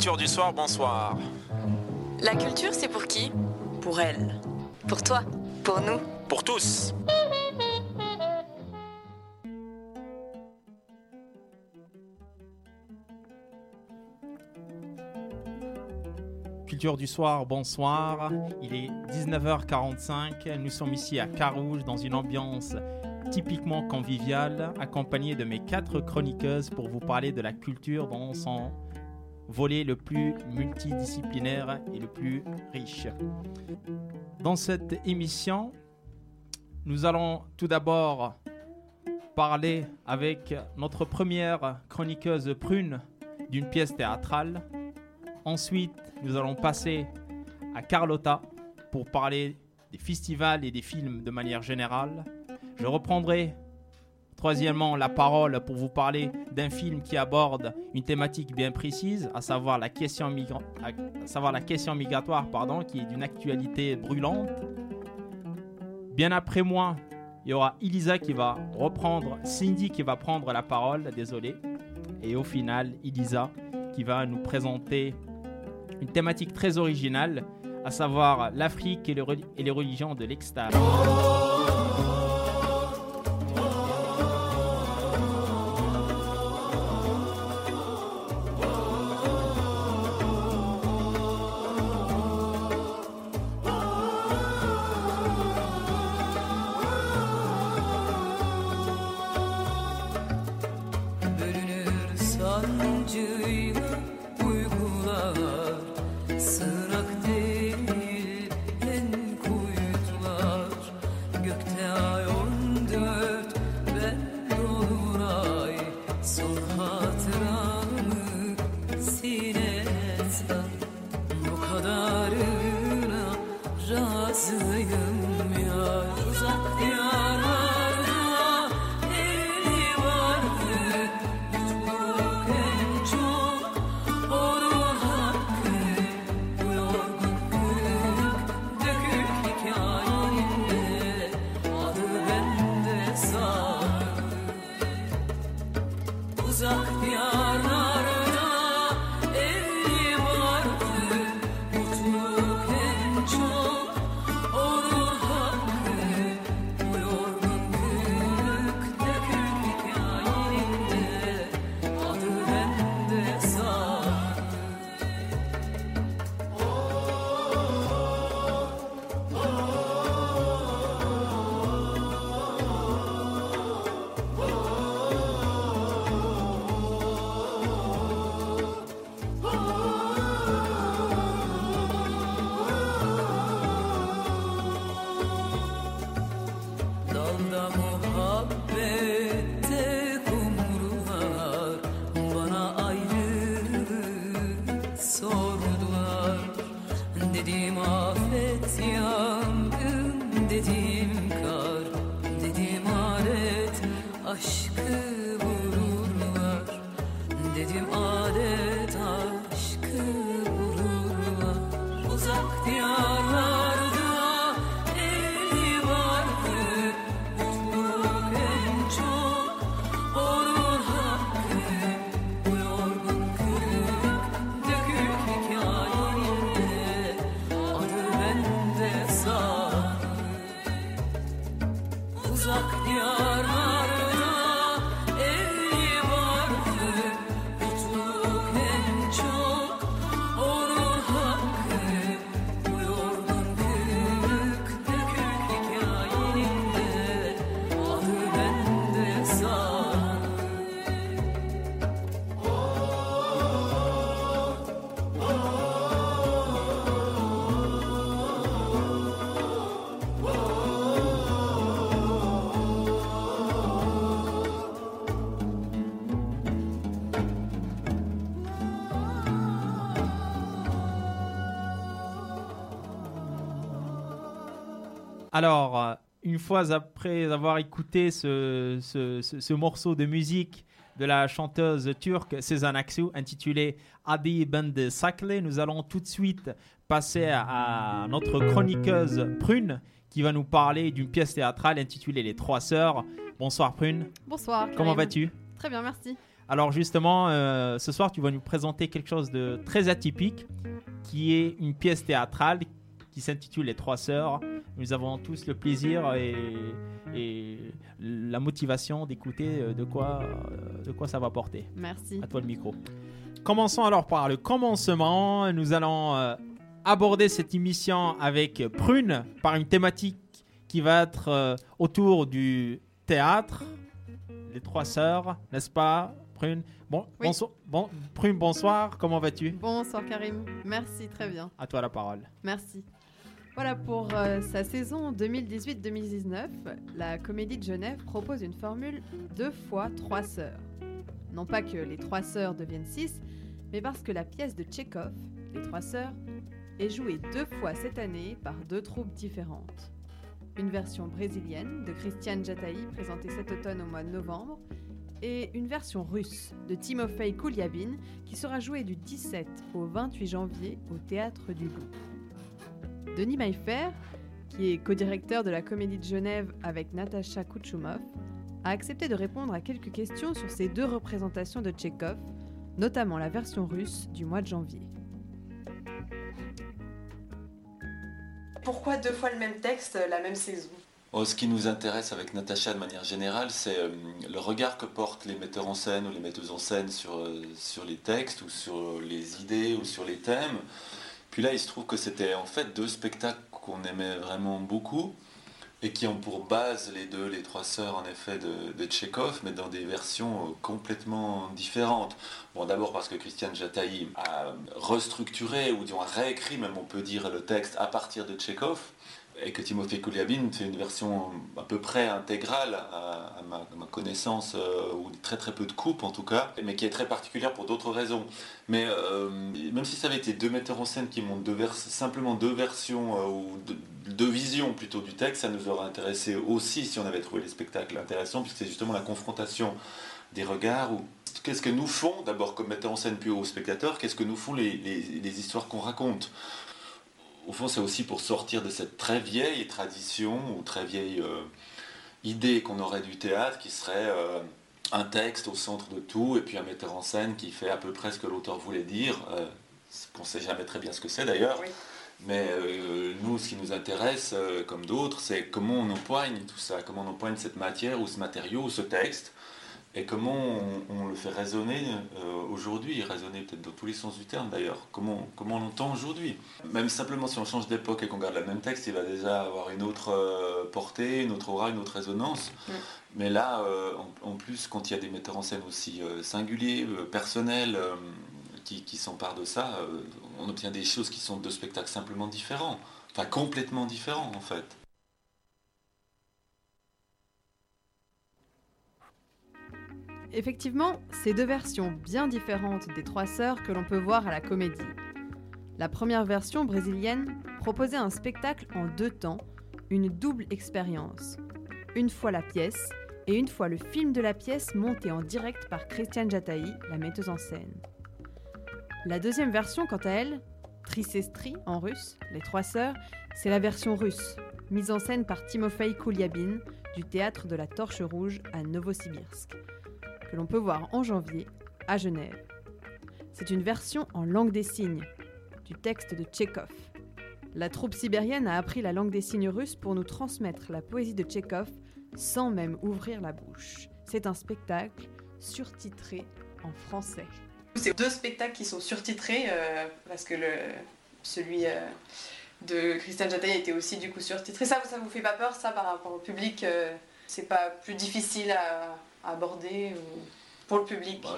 Culture du soir, bonsoir. La culture, c'est pour qui? Pour elle. Pour toi Pour nous Pour tous. Culture du soir, bonsoir. Il est 19h45. Nous sommes ici à Carouge dans une ambiance typiquement conviviale, accompagné de mes quatre chroniqueuses pour vous parler de la culture dans son volet le plus multidisciplinaire et le plus riche. Dans cette émission, nous allons tout d'abord parler avec notre première chroniqueuse prune d'une pièce théâtrale. Ensuite, nous allons passer à Carlotta pour parler des festivals et des films de manière générale. Je reprendrai troisièmement la parole pour vous parler d'un film qui aborde une thématique bien précise, à savoir la question, migratoire, pardon, qui est d'une actualité brûlante. Bien après moi, il y aura Elisa qui va reprendre, Cindy qui va prendre la parole, désolé. Et au final, Elisa qui va nous présenter une thématique très originale, à savoir l'Afrique et, et les religions de l'extase. Alors, euh, une fois après avoir écouté ce, ce- ce- ce morceau de musique de la chanteuse turque Sezen Aksu intitulé Adi Ben Sakle, nous allons tout de suite passer à, notre chroniqueuse Prune qui va nous parler d'une pièce théâtrale intitulée Les Trois Sœurs. Bonsoir Prune, Bonsoir. comment vas-tu? Très bien, merci. Alors justement, euh, ce soir, tu vas nous présenter quelque chose de très atypique, qui est une pièce théâtrale qui s'intitule Les Trois Sœurs. Nous avons tous le plaisir et, et la motivation d'écouter euh, de quoi, euh, de quoi ça va porter. Merci. À toi le micro. Commençons alors par le commencement. Nous allons euh, aborder cette émission avec Prune par une thématique qui va être autour du théâtre, les trois sœurs, n'est-ce pas, Prune? Bon, Oui. bonsoir, bon, Prune, bonsoir. Comment vas-tu? Bonsoir Karim. Merci, très bien. À toi la parole. Merci. Voilà, pour euh, sa saison 2018-2019, la Comédie de Genève propose une formule deux fois trois sœurs. Non pas que les trois sœurs deviennent six, mais parce que la pièce de Tchekhov, Les Trois Sœurs, est jouée deux fois cette année par deux troupes différentes. Une version brésilienne de Christiane Jataï, présentée cet automne au mois de novembre, et une version russe de Timofei Kouliabine, qui sera jouée du 17 au 28 janvier au Théâtre du Loup. Denis Maillefer, qui est co-directeur de la Comédie de Genève avec Natacha Kouchoumov, a accepté de répondre à quelques questions sur ces deux représentations de Tchekhov, notamment la version russe du mois de janvier. Pourquoi deux fois le même texte, la même saison? Oh, ce qui nous intéresse avec Natacha de manière générale, c'est euh, le regard que portent les metteurs en scène ou les metteuses en scène sur, euh, sur les textes ou sur les idées ou sur les thèmes. Puis là, il se trouve que c'était en fait deux spectacles qu'on aimait vraiment beaucoup et qui ont pour base les deux, les trois sœurs en effet de, de mais dans des versions euh, complètement différentes. Bon, d'abord parce que Christiane Jataï a restructuré, ou a réécrit même on peut dire le texte à partir de Tchekhov, et que Timofey Kouliabine fait une version à peu près intégrale à, ma, connaissance, euh, ou très très peu de coupes en tout cas, mais qui est très particulière pour d'autres raisons. Mais euh, même si ça avait été deux metteurs en scène qui vers- simplement deux versions euh, ou deux, visions plutôt du texte, ça nous aurait intéressé aussi si on avait trouvé les spectacles intéressants, puisque c'est justement la confrontation des regards ou qu'est-ce que nous font d'abord comme metteurs en scène puis aux spectateurs, qu'est-ce que nous font les histoires qu'on raconte. Au fond, c'est aussi pour sortir de cette très vieille tradition ou très vieille euh, idée qu'on aurait du théâtre qui serait euh, un texte au centre de tout et puis un metteur en scène qui fait à peu près ce que l'auteur voulait dire, euh, qu'on ne sait jamais très bien ce que c'est d'ailleurs. Oui. Mais euh, nous, ce qui nous intéresse, comme d'autres, c'est comment on empoigne tout ça, comment on empoigne cette matière ou ce matériau ou ce texte, et comment on, on le fait résonner euh, aujourd'hui, résonner peut-être dans tous les sens du terme d'ailleurs, comment, comment on l'entend aujourd'hui? Même simplement si on change d'époque et qu'on garde le même texte, il va déjà avoir une autre euh, portée, une autre aura, une autre résonance. Mais là, euh, en, en plus, quand il y a des metteurs en scène aussi singuliers, personnels, qui, qui s'emparent de ça, on obtient des choses qui sont deux spectacles simplement différents, enfin complètement différents en fait. Effectivement, c'est deux versions bien différentes des trois sœurs que l'on peut voir à la comédie. La première version brésilienne proposait un spectacle en deux temps, une double expérience. Une fois la pièce et une fois le film de la pièce monté en direct par Christiane Jataï, la metteuse en scène. La deuxième version, quant à elle, Trisestri en russe, les trois sœurs, c'est la version russe, mise en scène par Timofei Kouliabine du théâtre de la Torche Rouge à Novosibirsk que l'on peut voir en janvier à Genève. C'est une version en langue des signes du texte de Tchekhov. La troupe sibérienne a appris la langue des signes russe pour nous transmettre la poésie de Tchekhov sans même ouvrir la bouche. C'est un spectacle surtitré en français. C'est deux spectacles qui sont surtitrés euh, parce que le, celui euh, de Christiane Jataï était aussi du coup surtitré. Ça, ça vous fait pas peur ça par rapport au public euh, C'est pas plus difficile à, à aborder ou- pour le public Bah,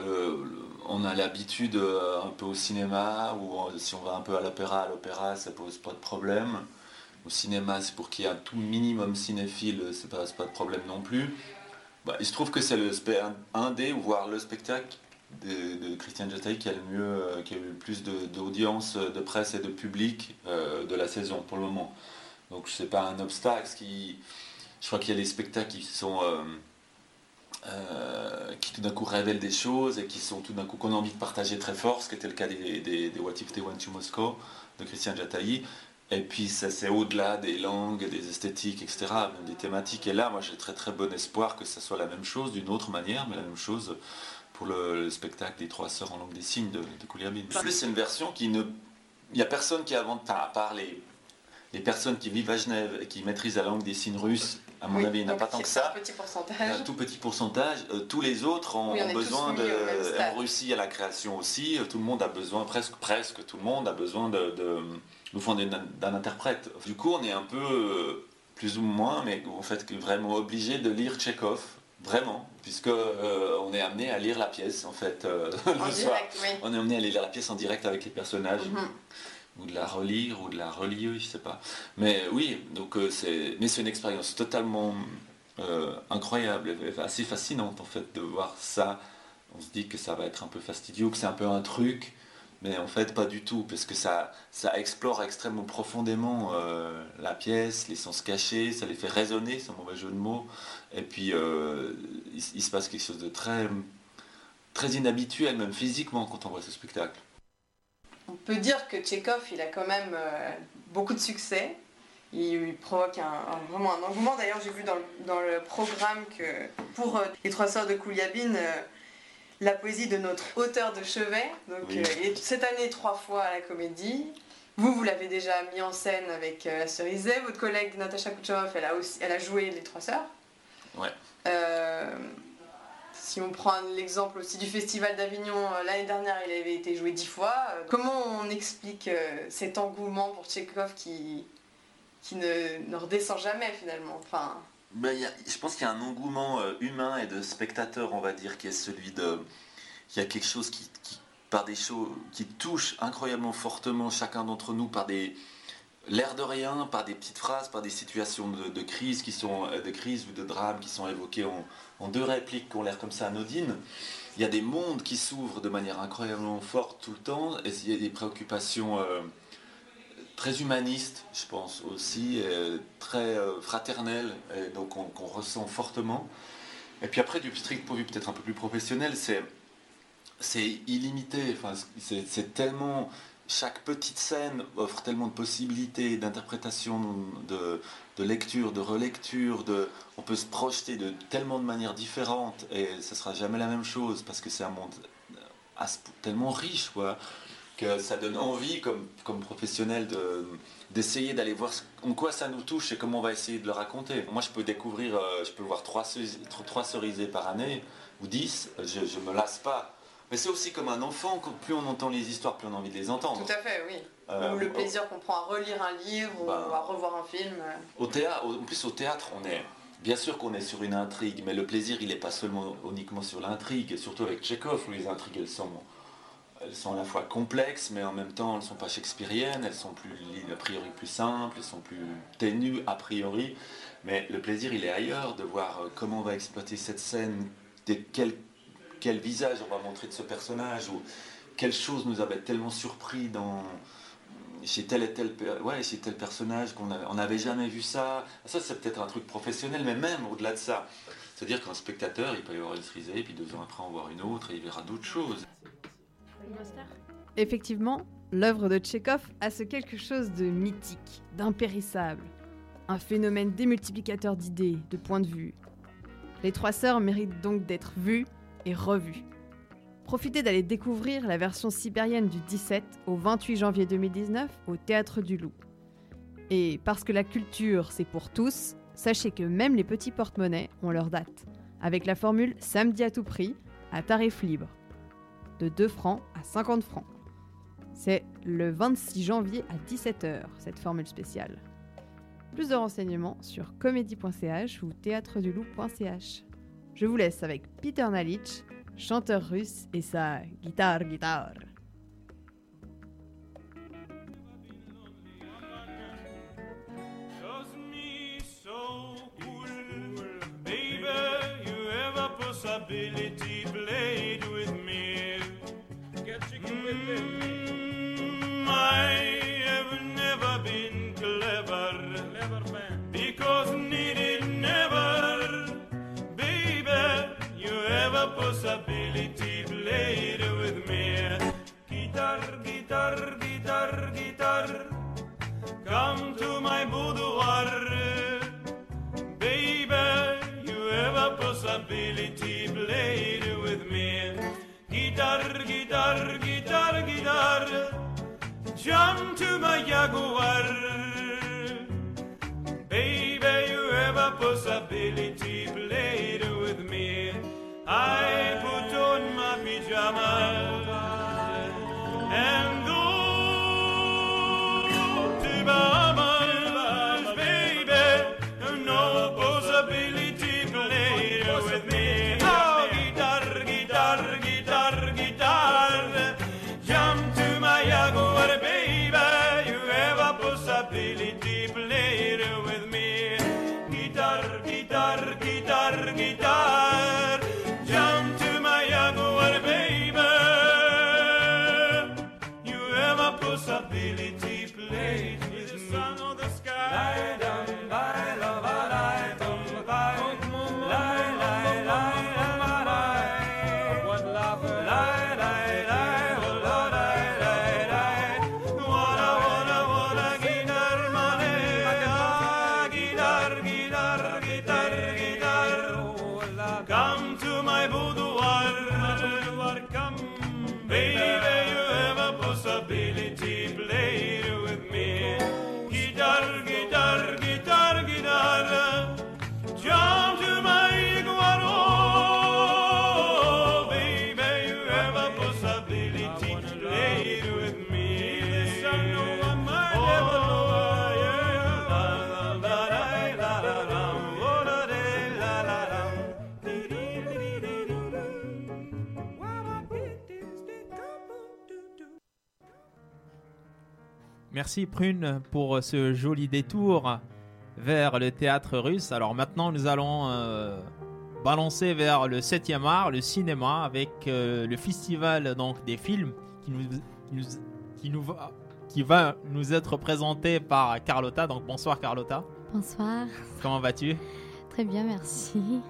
on a l'habitude euh, un peu au cinéma, ou euh, si on va un peu à l'opéra, à l'opéra ça pose pas de problème. Au cinéma, c'est pour qu'il y ait un tout minimum cinéphile, c'est pas, pas de problème non plus. Bah, il se trouve que c'est le un, des, voire le spectacle de, Christiane Jataï qui a le mieux, euh, qui a eu le plus d'audience, de, presse et de public euh, de la saison pour le moment. Donc c'est pas un obstacle. Ce qui, je crois qu'il y a des spectacles qui sont euh, qui tout d'un coup révèlent des choses et qui sont tout d'un coup qu'on a envie de partager très fort, ce qui était le cas des, des, des What If They Went to Moscow de Christian Jataï. Et puis ça c'est au-delà des langues, des esthétiques, etc., même des thématiques. Et là, moi j'ai très très bon espoir que ça soit la même chose d'une autre manière, mais la même chose pour le, le spectacle des trois sœurs en langue des signes de, de Kouliabine. En plus, c'est une version qui ne. Il n'y a personne qui invente, enfin, à part les, les personnes qui vivent à Genève et qui maîtrisent la langue des signes russes, à mon Oui, avis, il n'y en a pas tant que ça. Un petit Il y a pourcentage. un tout petit pourcentage. Euh, tous les autres ont, Oui, besoin de. En Russie, à la création aussi, euh, tout le monde a besoin, presque, presque tout le monde a besoin de, de, enfin, d'un d'un interprète. Du coup, on est un peu, euh, plus ou moins, mais en fait, vraiment obligé de lire Tchekhov. Vraiment, puisque euh, on est amené à lire la pièce en fait euh, En le soir. direct, oui. On est amené à lire la pièce en direct avec les personnages Mhm. Ou de la relire ou de la relier, je sais pas. Mais oui, donc euh, c'est, mais c'est une expérience totalement euh, incroyable, assez fascinante en fait de voir ça. On se dit que ça va être un peu fastidieux, que c'est un peu un truc, mais en fait pas du tout, parce que ça, ça explore extrêmement profondément euh, la pièce, les sens cachés, ça les fait résonner, c'est un mauvais jeu de mots, et puis il, il se passe quelque chose de très, très inhabituel, même physiquement, quand on voit ce spectacle. On peut dire que Tchekhov, il a quand même euh, beaucoup de succès. Il, provoque un, un- vraiment un engouement. D'ailleurs, j'ai vu dans le, dans le programme que pour euh, les trois sœurs de Kouliabine, euh, la poésie de notre auteur de chevet. Donc, Oui. euh, il est cette année trois fois à la comédie. Vous, vous l'avez déjà mis en scène avec la Cerisée. Votre collègue Natacha Kucherov, elle a, aussi, elle a joué les trois sœurs. Ouais. Si on prend l'exemple aussi du Festival d'Avignon, euh, l'année dernière il avait été joué dix fois. Euh, Comment on explique euh, cet engouement pour Tchekhov qui, qui ne, redescend jamais finalement? Enfin, Ben, je pense qu'il y a un engouement humain et de spectateur, on va dire, qui est celui de. Il y a quelque chose qui, qui- par des choses, qui touche incroyablement fortement chacun d'entre nous par des. L'air de rien, par des petites phrases, par des situations de, crise qui sont euh, de crise ou de drame qui sont évoquées en, deux répliques qui ont l'air comme ça anodines. Il y a des mondes qui s'ouvrent de manière incroyablement forte tout le temps, et il y a des préoccupations euh, très humanistes, je pense aussi, et très euh, fraternelles, et donc on- qu'on ressent fortement. Et puis après, du strict point de vue peut-être un peu plus professionnel, c'est illimité. Enfin, c'est tellement chaque petite scène offre tellement de possibilités d'interprétation, de, lecture, de relecture, on peut se projeter de tellement de manières différentes et ce sera jamais la même chose parce que c'est un monde ce- tellement riche quoi, que ça donne envie comme, professionnel de, d'essayer d'aller voir en quoi ça nous touche et comment on va essayer de le raconter. Moi je peux découvrir, euh, je peux voir trois, trois cerisés par année ou dix, je, je me lasse pas. Mais c'est aussi comme un enfant, plus on entend les histoires, plus on a envie de les entendre. tout à fait, oui. Euh, ou le plaisir qu'on prend à relire un livre ou à revoir un film. Au théâtre, en plus au théâtre, on est bien sûr qu'on est sur une intrigue, mais le plaisir il n'est pas seulement uniquement sur l'intrigue, surtout avec Tchekhov où les intrigues elles sont, elles sont à la fois complexes, mais en même temps elles sont pas shakespeariennes, elles sont plus a priori plus simples, elles sont plus ténues a priori, mais le plaisir il est ailleurs de voir euh, comment on va exploiter cette scène, quel, quel visage on va montrer de ce personnage ou quelle chose nous avait tellement surpris dans chez tel et tel, ouais, chez tel personnage qu'on on n'avait jamais vu ça. Ça, c'est peut-être un truc professionnel, mais même au-delà de ça. C'est-à-dire qu'un spectateur, il peut y avoir une cerisée, puis deux ans après en voir une autre, et il verra d'autres choses. Effectivement, l'œuvre de Tchekhov a ce quelque chose de mythique, d'impérissable. Un phénomène démultiplicateur d'idées, de points de vue. Les trois sœurs méritent donc d'être vues et revues. Profitez d'aller découvrir la version sibérienne du 17 au 28 janvier 2019 au Théâtre du Loup. Et parce que la culture, c'est pour tous, sachez que même les petits porte-monnaies ont leur date, avec la formule samedi à tout prix, à tarif libre, de 2 francs à 50 francs. C'est le 26 janvier à 17h, cette formule spéciale. Plus de renseignements sur comédie.ch ou théâtreduloup.ch. Je vous laisse avec Peter Nalitch, chanteur russe, et sa guitare Merci Prune pour ce joli détour vers le théâtre russe. Alors maintenant, nous allons euh, balancer vers le 7e art, le cinéma, avec euh, le festival donc, des films qui, nous, qui, nous, qui, nous va, qui va nous être présenté par Carlotta. Donc bonsoir Carlotta, Bonsoir, comment vas-tu? Très bien, merci.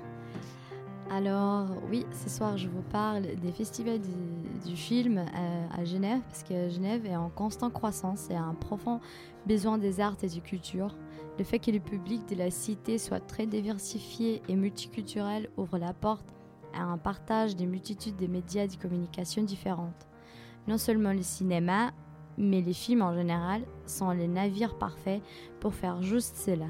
Alors oui, ce soir je vous parle des festivals du, du film euh, à Genève, parce que Genève est en constante croissance et a un profond besoin des arts et du culture. Le fait que le public de la cité soit très diversifié et multiculturel ouvre la porte à un partage des multitudes de médias de communication différentes. Non seulement le cinéma, mais les films en général sont les navires parfaits pour faire juste cela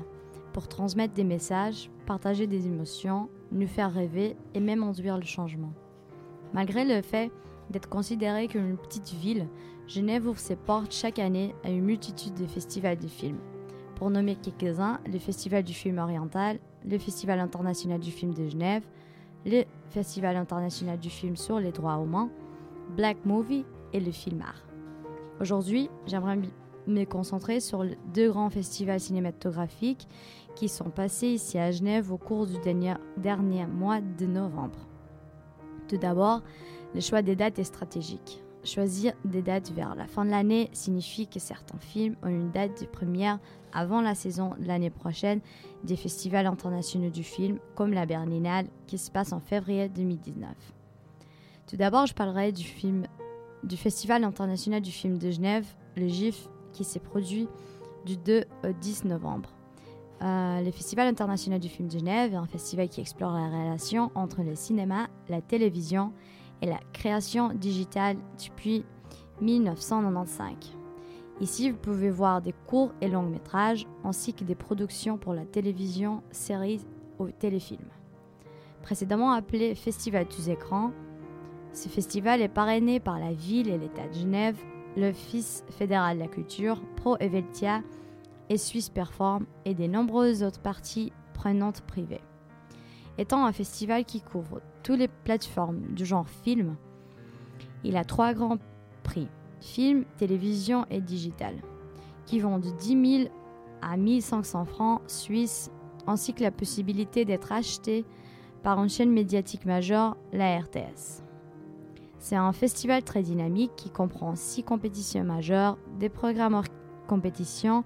pour transmettre des messages, partager des émotions, nous faire rêver et même induire le changement. Malgré le fait d'être considérée comme une petite ville, Genève ouvre ses portes chaque année à une multitude de festivals de films. Pour nommer quelques-uns, le Festival du film oriental, le Festival international du film de Genève, le Festival international du film sur les droits humains, Black Movie et le Film Art. Aujourd'hui, j'aimerais me concentrer sur deux grands festivals cinématographiques qui sont passés ici à Genève au cours du dernier mois de novembre. Tout d'abord, le choix des dates est stratégique. Choisir des dates vers la fin de l'année signifie que certains films ont une date de première avant la saison de l'année prochaine des festivals internationaux du film, comme la Berlinale, qui se passe en février 2019. Tout d'abord, je parlerai du, film, du Festival international du film de Genève, le GIF, qui s'est produit du 2 au 10 novembre. Euh, le Festival international du film de Genève est un festival qui explore la relation entre le cinéma, la télévision la création digitale depuis 1995. Ici, vous pouvez voir des courts et longs métrages ainsi que des productions pour la télévision, séries ou téléfilms. Précédemment appelé Festival tous écrans, ce festival est parrainé par la ville et l'État de Genève, l'Office fédéral de la culture, Pro Eveltia et Suisse Perform et des nombreuses autres parties prenantes privées. Étant un festival qui couvre toutes les plateformes du genre film, il a trois grands prix film, télévision et digital, qui vont de 10 000 à 1500 francs suisses, ainsi que la possibilité d'être acheté par une chaîne médiatique majeure, la RTS. C'est un festival très dynamique qui comprend six compétitions majeures, des programmes hors compétition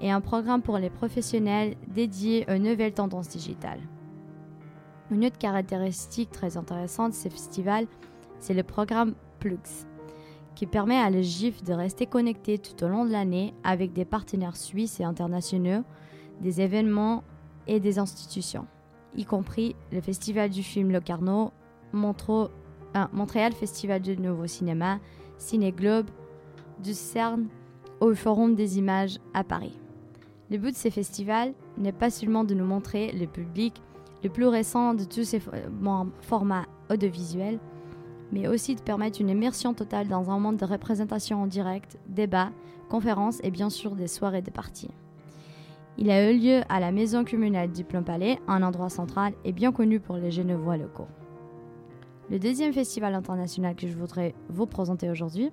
et un programme pour les professionnels dédié aux nouvelles tendances digitales. Une autre caractéristique très intéressante de ce festival, c'est le programme Plux, qui permet à le GIF de rester connecté tout au long de l'année avec des partenaires suisses et internationaux, des événements et des institutions, y compris le Festival du film Locarno, un Montréal Festival du Nouveau Cinéma, Ciné Globe, du CERN au Forum des images à Paris. Le but de ces festivals n'est pas seulement de nous montrer le public le plus récent de tous ces bon, formats audiovisuels, mais aussi de permettre une immersion totale dans un monde de représentation en direct, débats, conférences et bien sûr des soirées de parties. Il a eu lieu à la maison communale du Plomb Palais, un endroit central et bien connu pour les Genevois locaux. Le deuxième festival international que je voudrais vous présenter aujourd'hui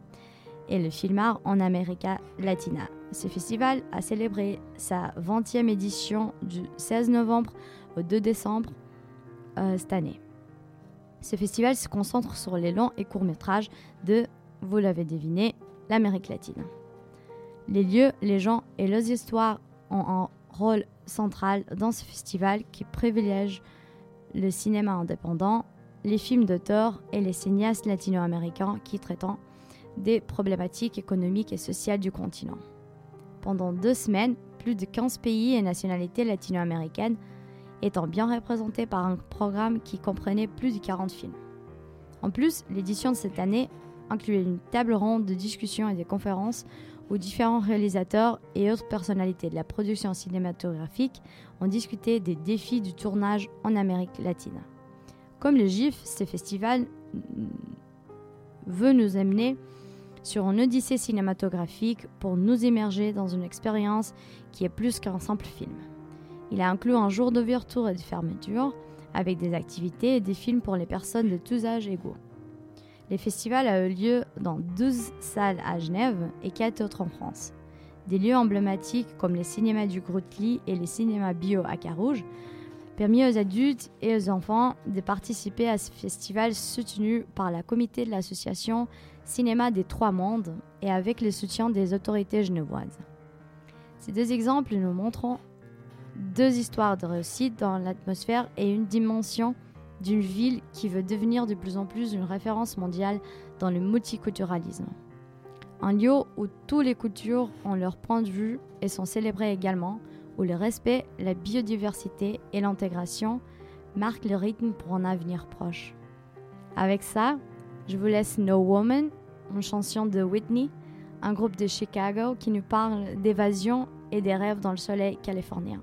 est le Filmar en América Latina. Ce festival a célébré sa 20e édition du 16 novembre au 2 décembre euh, cette année. Ce festival se concentre sur les longs et courts métrages de, vous l'avez deviné, l'Amérique latine. Les lieux, les gens et leurs histoires ont un rôle central dans ce festival qui privilège le cinéma indépendant, les films d'auteur et les cinéastes latino-américains qui traitent des problématiques économiques et sociales du continent. Pendant deux semaines, plus de 15 pays et nationalités latino-américaines étant bien représentés par un programme qui comprenait plus de 40 films. En plus, l'édition de cette année incluait une table ronde de discussions et des conférences où différents réalisateurs et autres personnalités de la production cinématographique ont discuté des défis du tournage en Amérique latine. Comme le GIF, ce festival mm, veut nous amener sur une odyssée cinématographique pour nous immerger dans une expérience qui est plus qu'un simple film. Il a inclus un jour d'ouverture et de fermeture, avec des activités et des films pour les personnes de tous âges égaux. Le festival a eu lieu dans 12 salles à Genève et 4 autres en France. Des lieux emblématiques comme les cinémas du Grootly et les cinémas bio à Carouge permis aux adultes et aux enfants de participer à ce festival soutenu par la comité de l'association Cinéma des Trois Mondes et avec le soutien des autorités genevoises. Ces deux exemples nous montrent deux histoires de réussite dans l'atmosphère et une dimension d'une ville qui veut devenir de plus en plus une référence mondiale dans le multiculturalisme. Un lieu où toutes les cultures ont leur point de vue et sont célébrées également, où le respect, la biodiversité et l'intégration marquent le rythme pour un avenir proche. Avec ça, je vous laisse No Woman, une chanson de Whitney, un groupe de Chicago qui nous parle d'évasion et des rêves dans le soleil californien.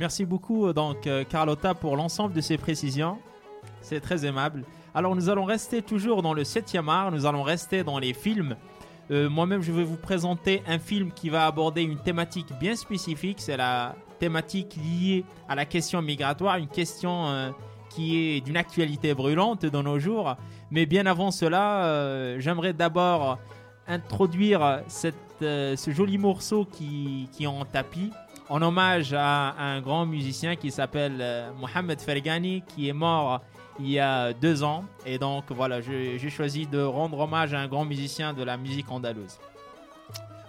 Merci beaucoup euh, donc euh, Carlotta pour l'ensemble de ces précisions. C'est très aimable. Alors nous allons rester toujours dans le 7e art, nous allons rester dans les films. Euh, Moi-même je vais vous présenter un film qui va aborder une thématique bien spécifique, c'est la thématique liée à la question migratoire, une question qui est d'une actualité brûlante de nos jours. Mais bien avant cela, j'aimerais d'abord introduire cette, ce joli morceau qui, qui est en tapis en hommage à un grand musicien qui s'appelle euh, Mohamed Fergani, qui est mort il y a deux ans. Et donc voilà, j'ai choisi de rendre hommage à un grand musicien de la musique andalouse.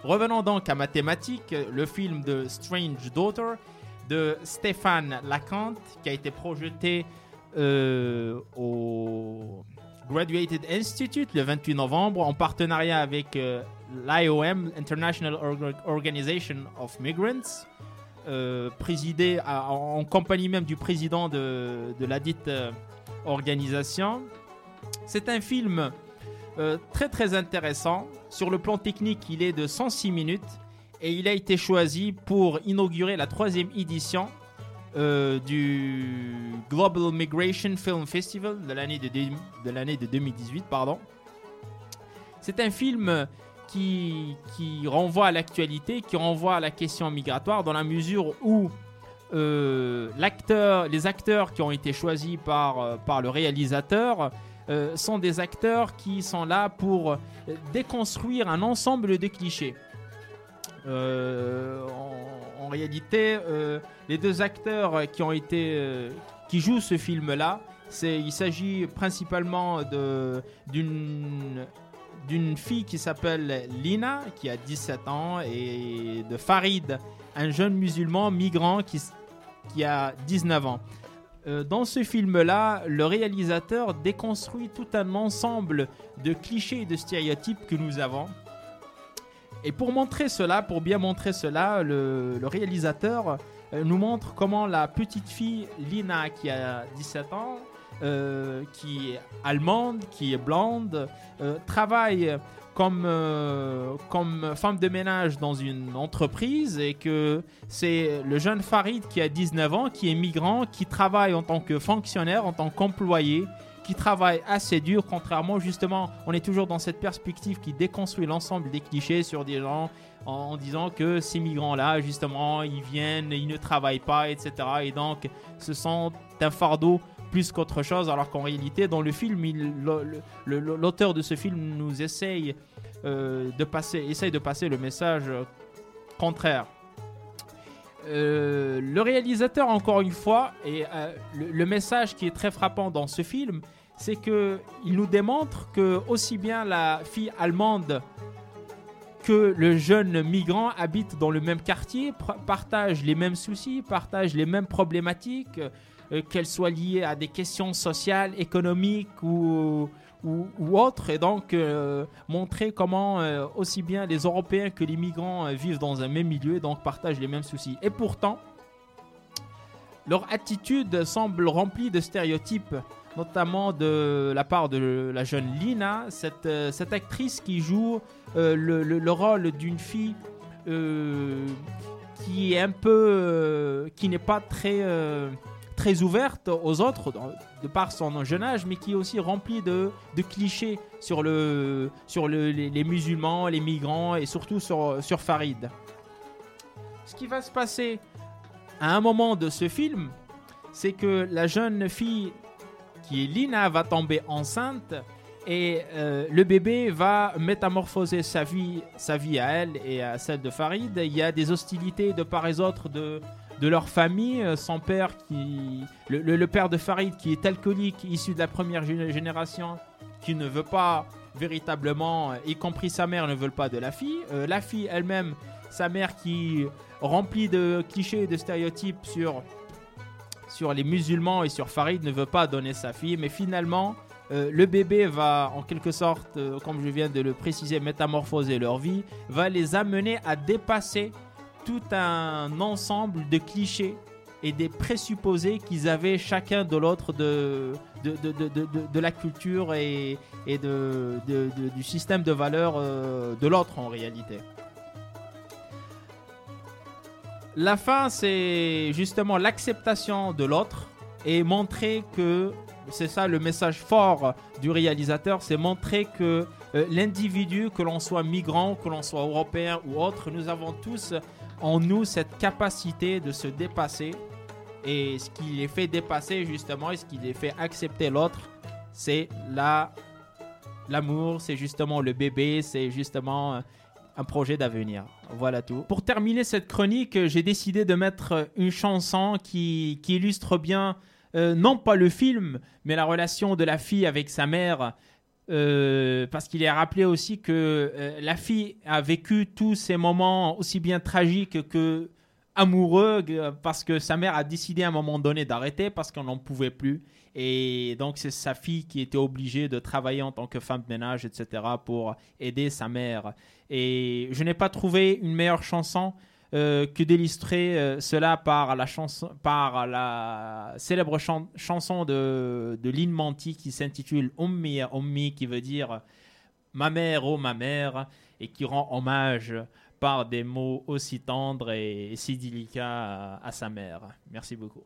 Revenons donc à ma thématique, le film de Strange Daughter de Stéphane Lacante, qui a été projeté euh, au Graduated Institute le 28 novembre en partenariat avec euh, l'IOM, International Org- Organization of Migrants, euh, présidé en, compagnie même du président de, de la dite euh, organisation. C'est un film euh, très très intéressant. Sur le plan technique, il est de 106 minutes et il a été choisi pour inaugurer la troisième édition du Global Migration Film Festival de l'année de, deux- de l'année de 2018. Pardon. C'est un film qui, renvoie à l'actualité, qui renvoie à la question migratoire dans la mesure où euh, les acteurs qui ont été choisis par, euh, par le réalisateur euh, sont des acteurs qui sont là pour déconstruire un ensemble de clichés. En, réalité, les deux acteurs qui ont été qui jouent ce film-là, il s'agit principalement d'une d'une fille qui s'appelle Lina, qui a 17 ans, et de Farid, un jeune musulman migrant qui, qui a 19 ans. Euh, dans ce film-là, le réalisateur déconstruit tout un ensemble de clichés et de stéréotypes que nous avons. Et pour montrer cela, pour bien montrer cela, le, le réalisateur euh, nous montre comment la petite fille Lina, qui a 17 ans, euh, qui est allemande, qui est blonde, euh, travaille comme, euh, comme femme de ménage dans une entreprise et que c'est le jeune Farid qui a 19 ans, qui est migrant, qui travaille en tant que fonctionnaire, en tant qu'employé, qui travaille assez dur, contrairement justement, on est toujours dans cette perspective qui déconstruit l'ensemble des clichés sur des gens en, disant que ces migrants-là, justement, ils viennent, ils ne travaillent pas, etc. Et donc, ce sont un fardeau plus qu'autre chose, alors qu'en réalité, dans le film, l'auteur de ce film nous essaye euh, de passer, essaye de passer le message euh, contraire. Euh, le réalisateur, encore une fois, et le, message qui est très frappant dans ce film, c'est que il nous démontre que aussi bien la fille allemande que le jeune migrant habitent dans le même quartier, partagent les mêmes soucis, partagent les mêmes problématiques, qu'elles soient liées à des questions sociales, économiques ou, autres, et donc euh, montrer comment euh, aussi bien les Européens que les migrants euh, vivent dans un même milieu et donc partagent les mêmes soucis. Et pourtant, leur attitude semble remplie de stéréotypes, notamment de la part de la jeune Lina, cette, euh, actrice qui joue euh, le, le- le rôle d'une fille euh, qui est un peu, euh, qui n'est pas très, euh, très ouverte aux autres de par son jeune âge, mais qui est aussi remplie de, clichés sur, le, sur le- les, musulmans, les migrants et surtout sur, sur Farid. Ce qui va se passer à un moment de ce film, c'est que la jeune fille qui est Lina va tomber enceinte et euh, le bébé va métamorphoser sa vie, sa vie à elle et à celle de Farid. Il y a des hostilités de part et d'autre de, de leur famille. Euh, Son père, qui, le, père de Farid, qui est alcoolique, issu de la première gé- génération, qui ne veut pas véritablement, euh, y compris sa mère, ne veulent pas de la fille. Euh, la fille elle-même, sa mère qui remplie de clichés et de stéréotypes sur sur les musulmans et sur Farid ne veut pas donner sa fille, mais finalement, le bébé va, en quelque sorte, comme je viens de le préciser, métamorphoser leur vie, va les amener à dépasser tout un ensemble de clichés et des présupposés qu'ils avaient chacun de l'autre de, de, de, de, de- la culture et, et de- du système de valeurs euh, de l'autre en réalité. La fin, c'est justement l'acceptation de l'autre et montrer que, c'est ça le message fort du réalisateur, c'est montrer que euh, l'individu, que l'on soit migrant, que l'on soit européen ou autre, nous avons tous en nous cette capacité de se dépasser. Et ce qui les fait dépasser justement, et ce qui les fait accepter l'autre, c'est la l'amour, c'est justement le bébé, c'est justement euh, un projet d'avenir. Voilà tout. Pour terminer cette chronique, j'ai décidé de mettre euh, une chanson qui, qui illustre bien, euh, non pas le film, mais la relation de la fille avec sa mère. Euh, parce qu'il est rappelé aussi que euh, la fille a vécu tous ces moments aussi bien tragiques que amoureux, parce que sa mère a décidé à un moment donné d'arrêter parce qu'on n'en pouvait plus. Et donc c'est sa fille qui était obligée de travailler en tant que femme de ménage, etc., pour aider sa mère. Et je n'ai pas trouvé une meilleure chanson euh, que d'illustrer euh, cela par la, chanson, par la célèbre chan- chanson de, de Lynn Manti qui s'intitule Ummi ya Ummi, qui veut dire Ma mère, oh ma mère, et qui rend hommage par des mots aussi tendres et si délicats à sa mère. Merci beaucoup.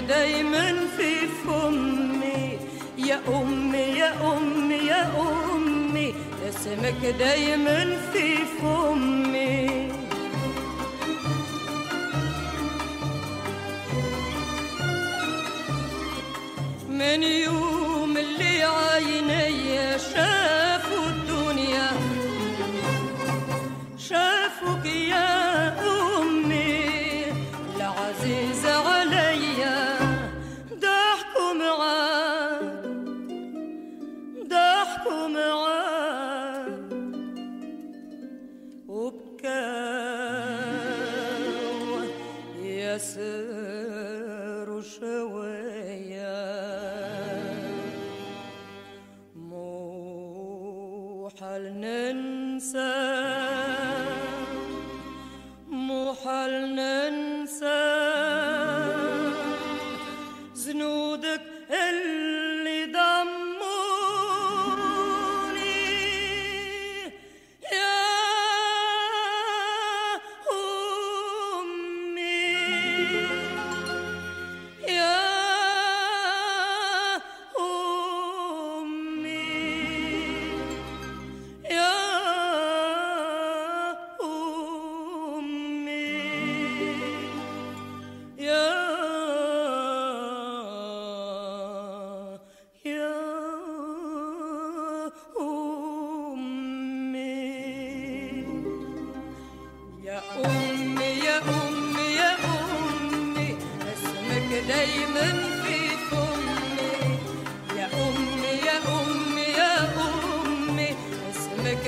دايما في فمي. يا أمي يا أمي يا أمي سمك دايما في فمي.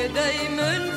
دايما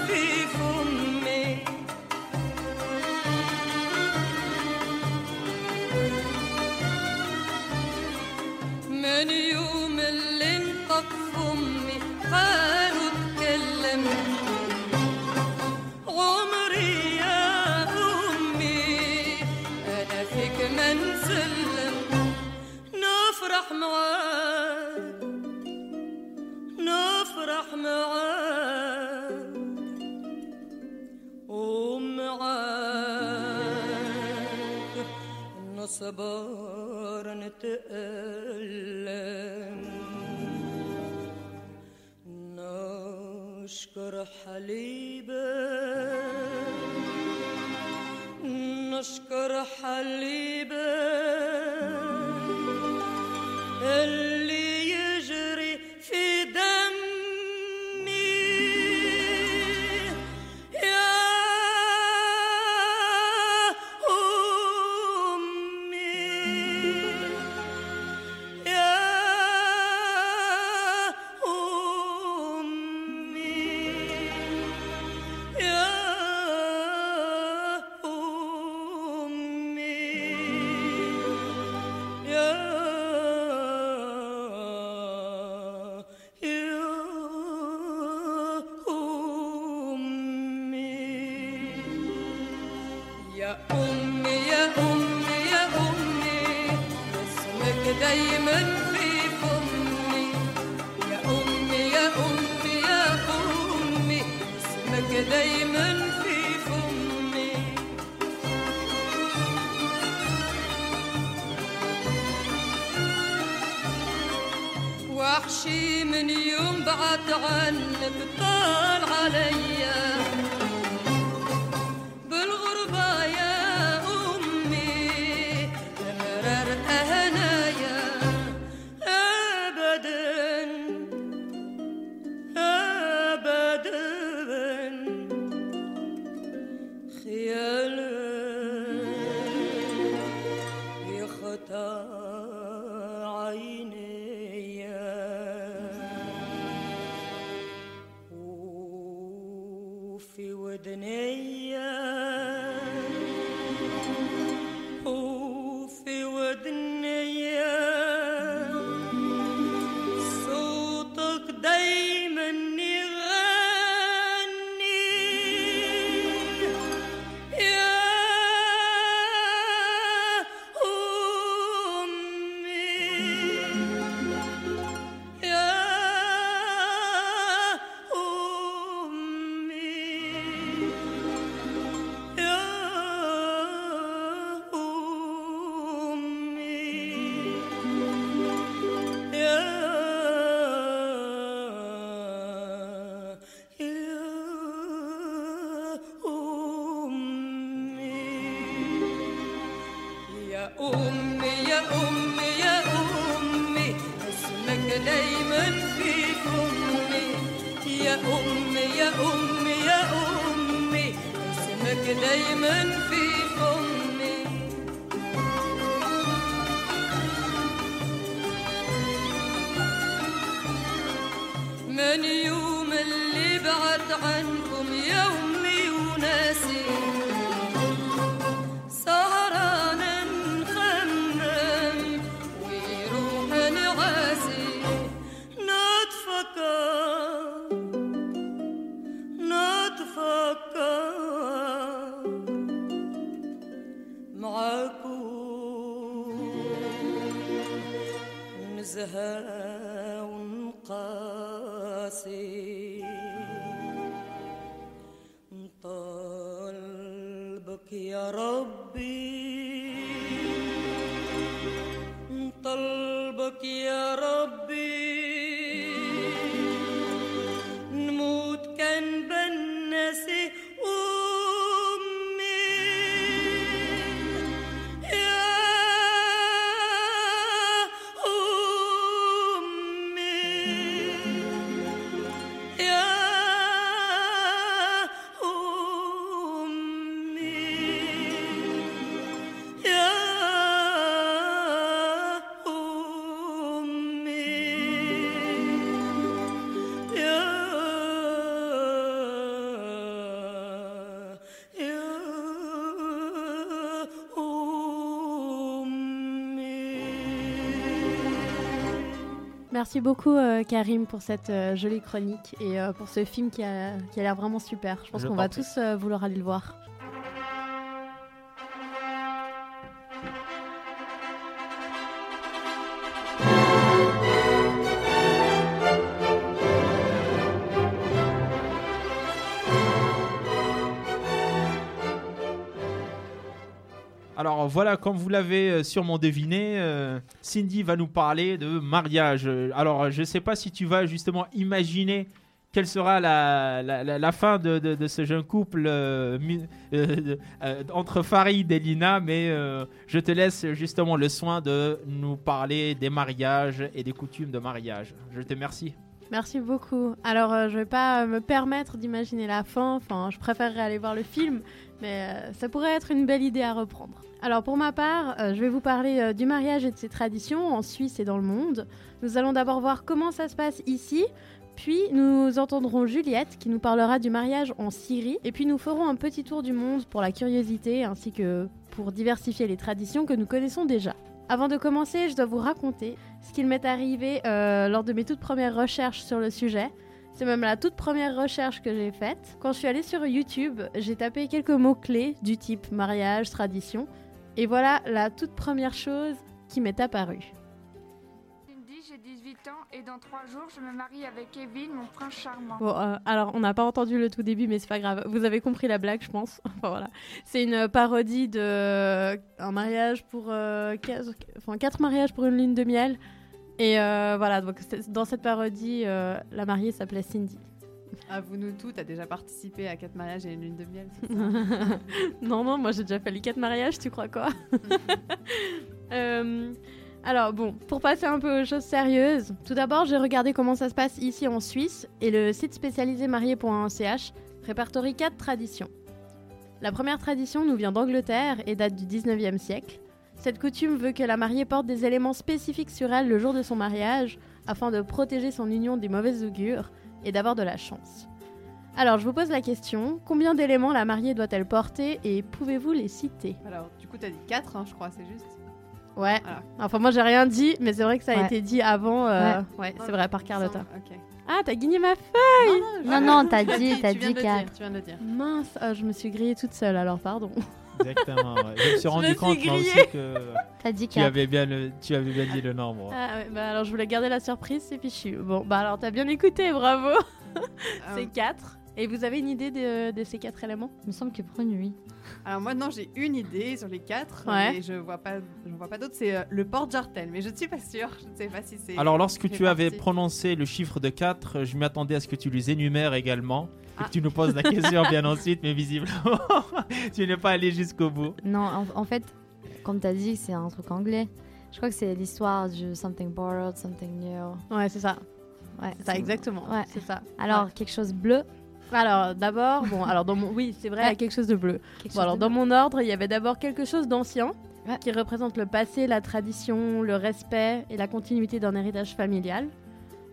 Merci beaucoup euh, Karim pour cette euh, jolie chronique et euh, pour ce film qui a, qui a l'air vraiment super. Je pense qu'on va tous vouloir aller le voir. Voilà, comme vous l'avez euh, sûrement deviné, euh, Cindy va nous parler de mariage. Euh, Alors je ne sais pas si tu vas justement imaginer quelle sera la, la, fin de, de- ce jeune couple entre Farid et Lina, mais je te laisse justement le soin de nous parler des mariages et des coutumes de mariage. Je te remercie. Merci beaucoup. Alors, euh, je vais pas euh, me permettre d'imaginer la fin. Enfin, je préférerais aller voir le film, mais euh, ça pourrait être une belle idée à reprendre. Alors, pour ma part, je vais vous parler du mariage et de ses traditions en Suisse et dans le monde. Nous allons d'abord voir comment ça se passe ici. Puis nous entendrons Juliette qui nous parlera du mariage en Syrie. Et puis nous ferons un petit tour du monde pour la curiosité ainsi que pour diversifier les traditions que nous connaissons déjà. Avant de commencer, je dois vous raconter ce qu'il m'est arrivé euh, lors de mes toutes premières recherches sur le sujet. C'est même la toute première recherche que j'ai faite. Quand je suis allée sur YouTube, j'ai tapé quelques mots-clés du type mariage, tradition. Et voilà la toute première chose qui m'est apparue. Et dans 3 jours, je me marie avec Kevin, mon prince charmant. Bon, euh, alors on n'a pas entendu le tout début, mais c'est pas grave. Vous avez compris la blague, je pense. enfin voilà, c'est une parodie de euh, un mariage pour euh, quinze- enfin quatre mariages pour une lune de miel. Et euh, voilà, donc dans cette parodie, euh, la mariée s'appelait Cindy. Avoue-nous tout, t'as déjà participé à quatre mariages et une lune de miel, c'est ça non, non, moi j'ai déjà fait les quatre mariages, tu crois quoi? Euh, Alors bon, pour passer un peu aux choses sérieuses, tout d'abord j'ai regardé comment ça se passe ici en Suisse et le site spécialisé marié.ch répertorie quatre traditions. La première tradition nous vient d'Angleterre et date du 19e siècle. Cette coutume veut que la mariée porte des éléments spécifiques sur elle le jour de son mariage afin de protéger son union des mauvaises augures et d'avoir de la chance. Alors je vous pose la question, combien d'éléments la mariée doit-elle porter et pouvez-vous les citer? Alors, du coup, t'as dit quatre, hein, je crois, c'est juste. Ouais. Voilà. Enfin moi j'ai rien dit, mais c'est vrai que ça a Ouais. été dit avant. euh, Ouais, c'est vrai par Carlotta. Ok. Ah t'as gagné ma feuille Non, non, t'as dit, t'as tu viens dit de le dire, quatre. Tu viens de le dire. Mince, ah, je me suis grillée toute seule alors pardon. Exactement. ouais. Je me suis me rendu suis compte moi aussi grillée. que T'as dit tu avais bien, le, tu avais bien dit le nombre. Ah ouais, bah alors je voulais garder la surprise, c'est fichu. Bon bah alors t'as bien écouté, bravo. c'est Euh, quatre. Et vous avez une idée de, de ces quatre éléments? Il me semble que pour une oui. Alors moi non j'ai une idée sur les quatre, Ouais. mais je vois pas, je vois pas d'autres. C'est euh, le porte-jartel, mais je ne suis pas sûre. Je ne sais pas si c'est. Alors, lorsque tu avais partie. prononcé le chiffre de 4, je m'attendais à ce que tu les énumères également. Et Ah. que tu nous poses la question bien ensuite, mais visiblement, tu n'es pas allé jusqu'au bout. Non, en, en fait, comme t'as dit, c'est un truc anglais. Je crois que c'est l'histoire du something borrowed, something new. Ouais c'est ça. Ouais, C'est ça, exactement. Ouais. C'est ça. Alors, Ouais. quelque chose bleu. Alors, d'abord, bon, alors dans mon, oui, c'est vrai, il y a quelque chose de bleu. quelque Bon, chose alors de dans bleu. mon ordre, il y avait d'abord quelque chose d'ancien Ouais. qui représente le passé, la tradition, le respect et la continuité d'un héritage familial.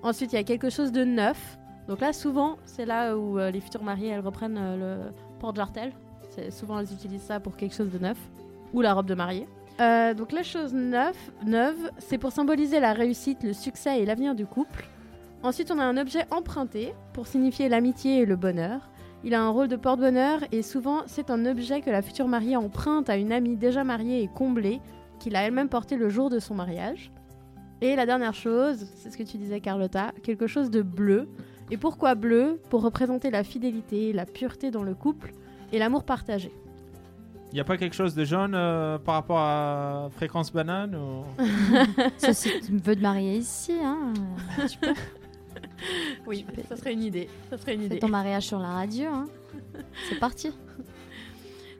Ensuite, il y a quelque chose de neuf. Donc là, souvent, c'est là où euh, les futures mariées, elles reprennent euh, le porte-jartel. C'est souvent elles utilisent ça pour quelque chose de neuf ou la robe de mariée. Euh, donc la chose neuve, neuve, c'est pour symboliser la réussite, le succès et l'avenir du couple. Ensuite, on a un objet emprunté pour signifier l'amitié et le bonheur. Il a un rôle de porte-bonheur et souvent c'est un objet que la future mariée emprunte à une amie déjà mariée et comblée qu'il a elle-même porté le jour de son mariage. Et la dernière chose, c'est ce que tu disais Carlotta, quelque chose de bleu. Et pourquoi bleu? Pour représenter la fidélité, la pureté dans le couple et l'amour partagé. Il n'y a pas quelque chose de jaune euh, par rapport à fréquence banane ou... Si tu veux te marier ici, hein. Tu peux Oui, ça serait une idée. Ça serait une fais idée. ton mariage sur la radio, hein. C'est parti.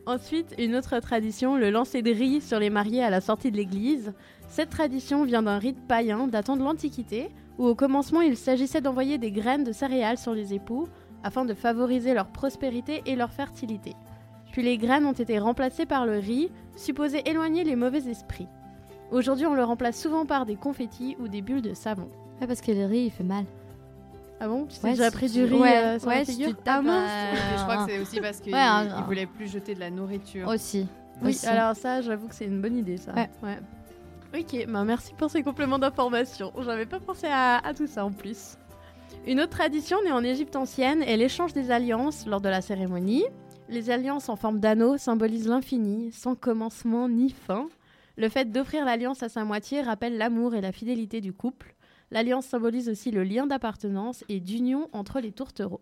Ensuite, une autre tradition, le lancer de riz sur les mariés à la sortie de l'église. Cette tradition vient d'un rite païen datant de l'Antiquité, où au commencement il s'agissait d'envoyer des graines de céréales sur les époux afin de favoriser leur prospérité et leur fertilité. Puis les graines ont été remplacées par le riz, supposé éloigner les mauvais esprits. Aujourd'hui, on le remplace souvent par des confettis ou des bulles de savon. Ouais, parce que le riz, il fait mal. Ah bon? Tu t'es Ouais, déjà pris du riz ouais, euh, sur ouais, la si figure? tu tapes, Ah mince euh, Et je crois que c'est aussi parce qu'il Ouais, un- voulait plus jeter de la nourriture. Aussi. Oui, Aussi. alors ça, j'avoue que c'est une bonne idée, ça. Ouais. Ok, bah merci pour ces compléments d'information. J'avais pas pensé à, à tout ça en plus. Une autre tradition née en Égypte ancienne est l'échange des alliances lors de la cérémonie. Les alliances en forme d'anneau symbolisent l'infini, sans commencement ni fin. Le fait d'offrir l'alliance à sa moitié rappelle l'amour et la fidélité du couple. L'alliance symbolise aussi le lien d'appartenance et d'union entre les tourtereaux.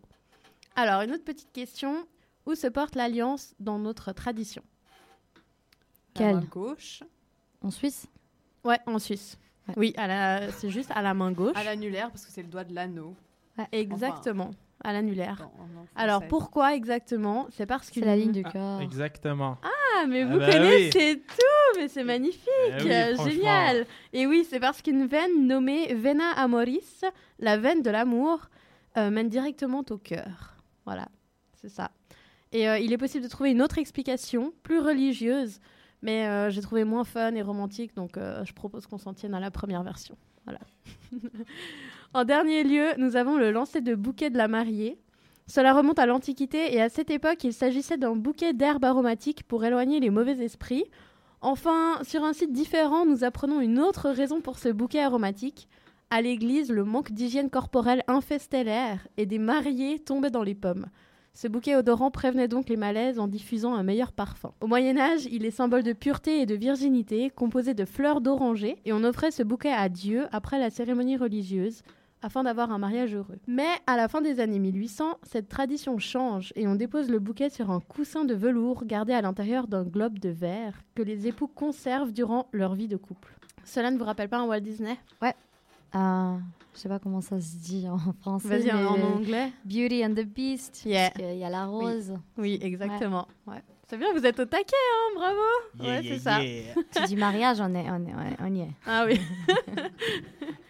Alors, une autre petite question. Où se porte l'alliance dans notre tradition? La main Quelle? gauche, En Suisse? Ouais, en Suisse. Ouais. Oui, à la... c'est juste à la main gauche. à l'annulaire parce que c'est le doigt de l'anneau. Exactement, à l'annulaire. Alors pourquoi exactement? C'est parce que C'est la ligne du Ah, cœur. Exactement. Ah, mais Ah vous bah connaissez tout, mais c'est magnifique, Eh oui, euh, génial. Et oui, c'est parce qu'une veine nommée vena amoris, la veine de l'amour, euh, mène directement au cœur. Voilà, c'est ça. Et euh, il est possible de trouver une autre explication, plus religieuse, mais euh, j'ai trouvé moins fun et romantique, donc euh, je propose qu'on s'en tienne à la première version. Voilà. en dernier lieu, nous avons le lancer de bouquet de la mariée. Cela remonte à l'Antiquité et à cette époque, il s'agissait d'un bouquet d'herbes aromatiques pour éloigner les mauvais esprits. Enfin, sur un site différent, nous apprenons une autre raison pour ce bouquet aromatique. À l'église, le manque d'hygiène corporelle infestait l'air et des mariés tombaient dans les pommes. Ce bouquet odorant prévenait donc les malaises en diffusant un meilleur parfum. Au Moyen Âge, il est symbole de pureté et de virginité, composé de fleurs d'oranger, et on offrait ce bouquet à Dieu après la cérémonie religieuse, afin d'avoir un mariage heureux. Mais à la fin des années 1800, cette tradition change et on dépose le bouquet sur un coussin de velours gardé à l'intérieur d'un globe de verre que les époux conservent durant leur vie de couple. Cela ne vous rappelle pas un Walt Disney? Ah, je sais pas comment ça se dit en français. Vas-y, en, anglais. Beauty and the Beast. Yeah. Parce qu'il y a la rose. Oui, exactement. Ouais. C'est bien, vous êtes au taquet, hein, bravo Ouais, c'est ça. Tu dis mariage, on, est, on, est, on y est. Ah oui.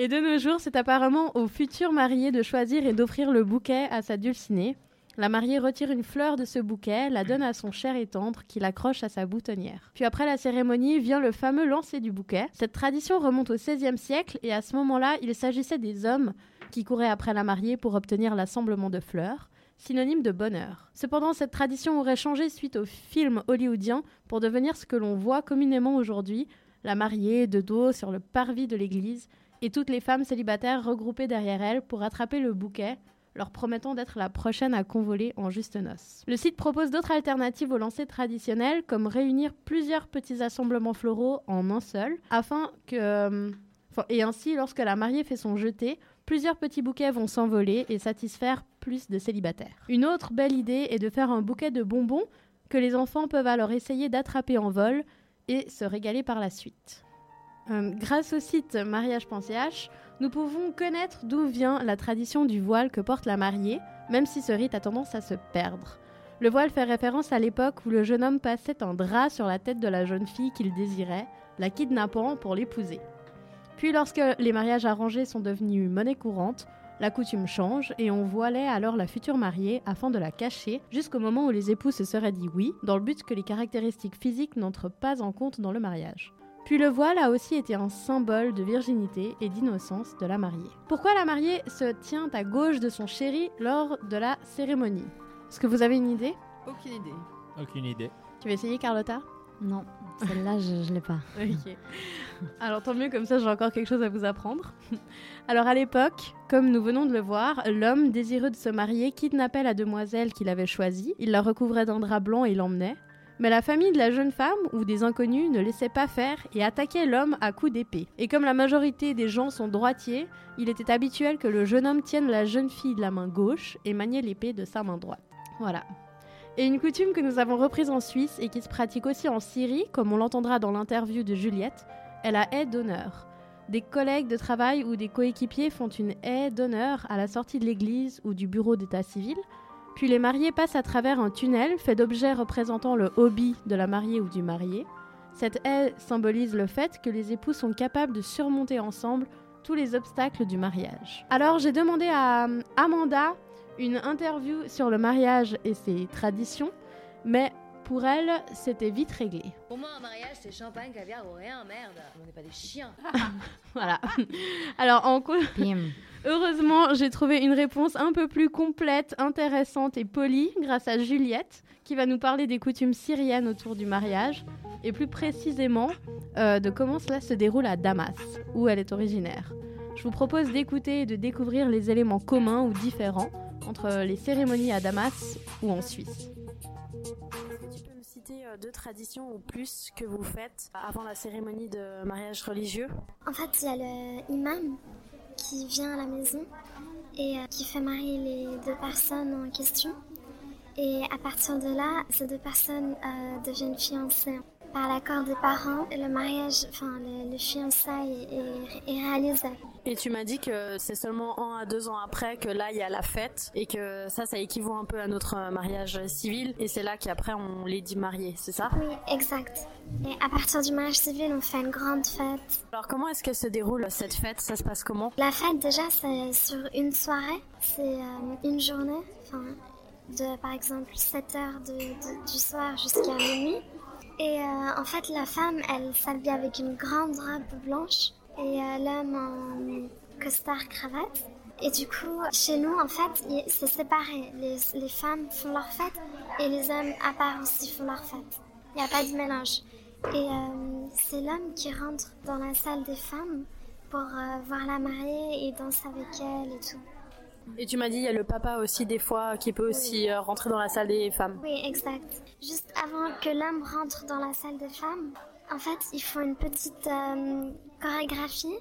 et de nos jours, c'est apparemment au futur marié de choisir et d'offrir le bouquet à sa dulcinée. La mariée retire une fleur de ce bouquet, la donne à son cher et tendre, qui l'accroche à sa boutonnière. Puis après la cérémonie vient le fameux lancer du bouquet. Cette tradition remonte au XVIe siècle et à ce moment-là, il s'agissait des hommes qui couraient après la mariée pour obtenir l'assemblement de fleurs, synonyme de bonheur. Cependant, cette tradition aurait changé suite au film hollywoodien pour devenir ce que l'on voit communément aujourd'hui, la mariée de dos sur le parvis de l'église et toutes les femmes célibataires regroupées derrière elle pour attraper le bouquet, leur promettant d'être la prochaine à convoler en juste noces. Le site propose d'autres alternatives au lancer traditionnel, comme réunir plusieurs petits assemblements floraux en un seul, afin que... euh, et ainsi, lorsque la mariée fait son jeté, plusieurs petits bouquets vont s'envoler et satisfaire plus de célibataires. Une autre belle idée est de faire un bouquet de bonbons que les enfants peuvent alors essayer d'attraper en vol et se régaler par la suite. Euh, grâce au site mariage.ch, nous pouvons connaître d'où vient la tradition du voile que porte la mariée, même si ce rite a tendance à se perdre. Le voile fait référence à l'époque où le jeune homme passait un drap sur la tête de la jeune fille qu'il désirait, la kidnappant pour l'épouser. Puis lorsque les mariages arrangés sont devenus monnaie courante, la coutume change et on voilait alors la future mariée afin de la cacher jusqu'au moment où les époux se seraient dit oui, dans le but que les caractéristiques physiques n'entrent pas en compte dans le mariage. Puis le voile a aussi été un symbole de virginité et d'innocence de la mariée. Pourquoi la mariée se tient à gauche de son chéri lors de la cérémonie? Est-ce que vous avez une idée? Aucune idée. Aucune idée. Tu veux essayer Carlotta? Non, celle-là, je, je l'ai pas. Ok. Alors tant mieux, comme ça j'ai encore quelque chose à vous apprendre. Alors à l'époque, comme nous venons de le voir, l'homme désireux de se marier kidnappait la demoiselle qu'il avait choisie, il la recouvrait d'un drap blanc et l'emmenait. Mais la famille de la jeune femme ou des inconnus ne laissait pas faire et attaquait l'homme à coups d'épée. Et comme la majorité des gens sont droitiers, il était habituel que le jeune homme tienne la jeune fille de la main gauche et maniait l'épée de sa main droite. Voilà. Et une coutume que nous avons reprise en Suisse et qui se pratique aussi en Syrie, comme on l'entendra dans l'interview de Juliette, est la haie d'honneur. Des collègues de travail ou des coéquipiers font une haie d'honneur à la sortie de l'église ou du bureau d'état civil, puis les mariés passent à travers un tunnel fait d'objets représentant le hobby de la mariée ou du marié. Cette haie symbolise le fait que les époux sont capables de surmonter ensemble tous les obstacles du mariage. Alors j'ai demandé à euh, Amanda une interview sur le mariage et ses traditions, mais pour elle, c'était vite réglé. Pour moi, un mariage, c'est champagne, caviar ou rien, merde. On n'est pas des chiens. Voilà. Alors en Bim. Heureusement, j'ai trouvé une réponse un peu plus complète, intéressante et polie grâce à Juliette, qui va nous parler des coutumes syriennes autour du mariage, et plus précisément euh, de comment cela se déroule à Damas, où elle est originaire. Je vous propose d'écouter et de découvrir les éléments communs ou différents entre les cérémonies à Damas ou en Suisse. Euh, deux traditions ou plus que vous faites avant la cérémonie de mariage religieux En fait, il y a le imam qui vient à la maison et euh, qui fait marier les deux personnes en question. Et à partir de là, ces deux personnes euh, deviennent fiancées. Par l'accord des parents, le mariage, enfin le, le fiançailles est, est réalisé. Et tu m'as dit que c'est seulement un à deux ans après que là il y a la fête et que ça, ça équivaut un peu à notre euh, mariage civil et c'est là qu'après on les dit mariés, c'est ça? Oui, exact. Et à partir du mariage civil, on fait une grande fête. Alors comment est-ce que se déroule cette fête? Ça se passe comment? La fête, déjà, c'est sur une soirée, c'est euh, une journée, enfin, de par exemple 7 heures de- de- du soir jusqu'à minuit. Et euh, en fait, la femme, elle s'habille avec une grande robe blanche et euh, l'homme en costard cravate. Et du coup, chez nous, en fait, c'est séparé. Les, les femmes font leur fête et les hommes, à part aussi, font leur fête. Il n'y a pas de mélange. Et euh, c'est l'homme qui rentre dans la salle des femmes pour voir la mariée et danser avec elle et tout. Et tu m'as dit il y a le papa aussi des fois qui peut aussi euh, rentrer dans la salle des femmes. Oui, exact. Juste avant que l'homme rentre dans la salle des femmes, en fait, ils font une petite euh, chorégraphie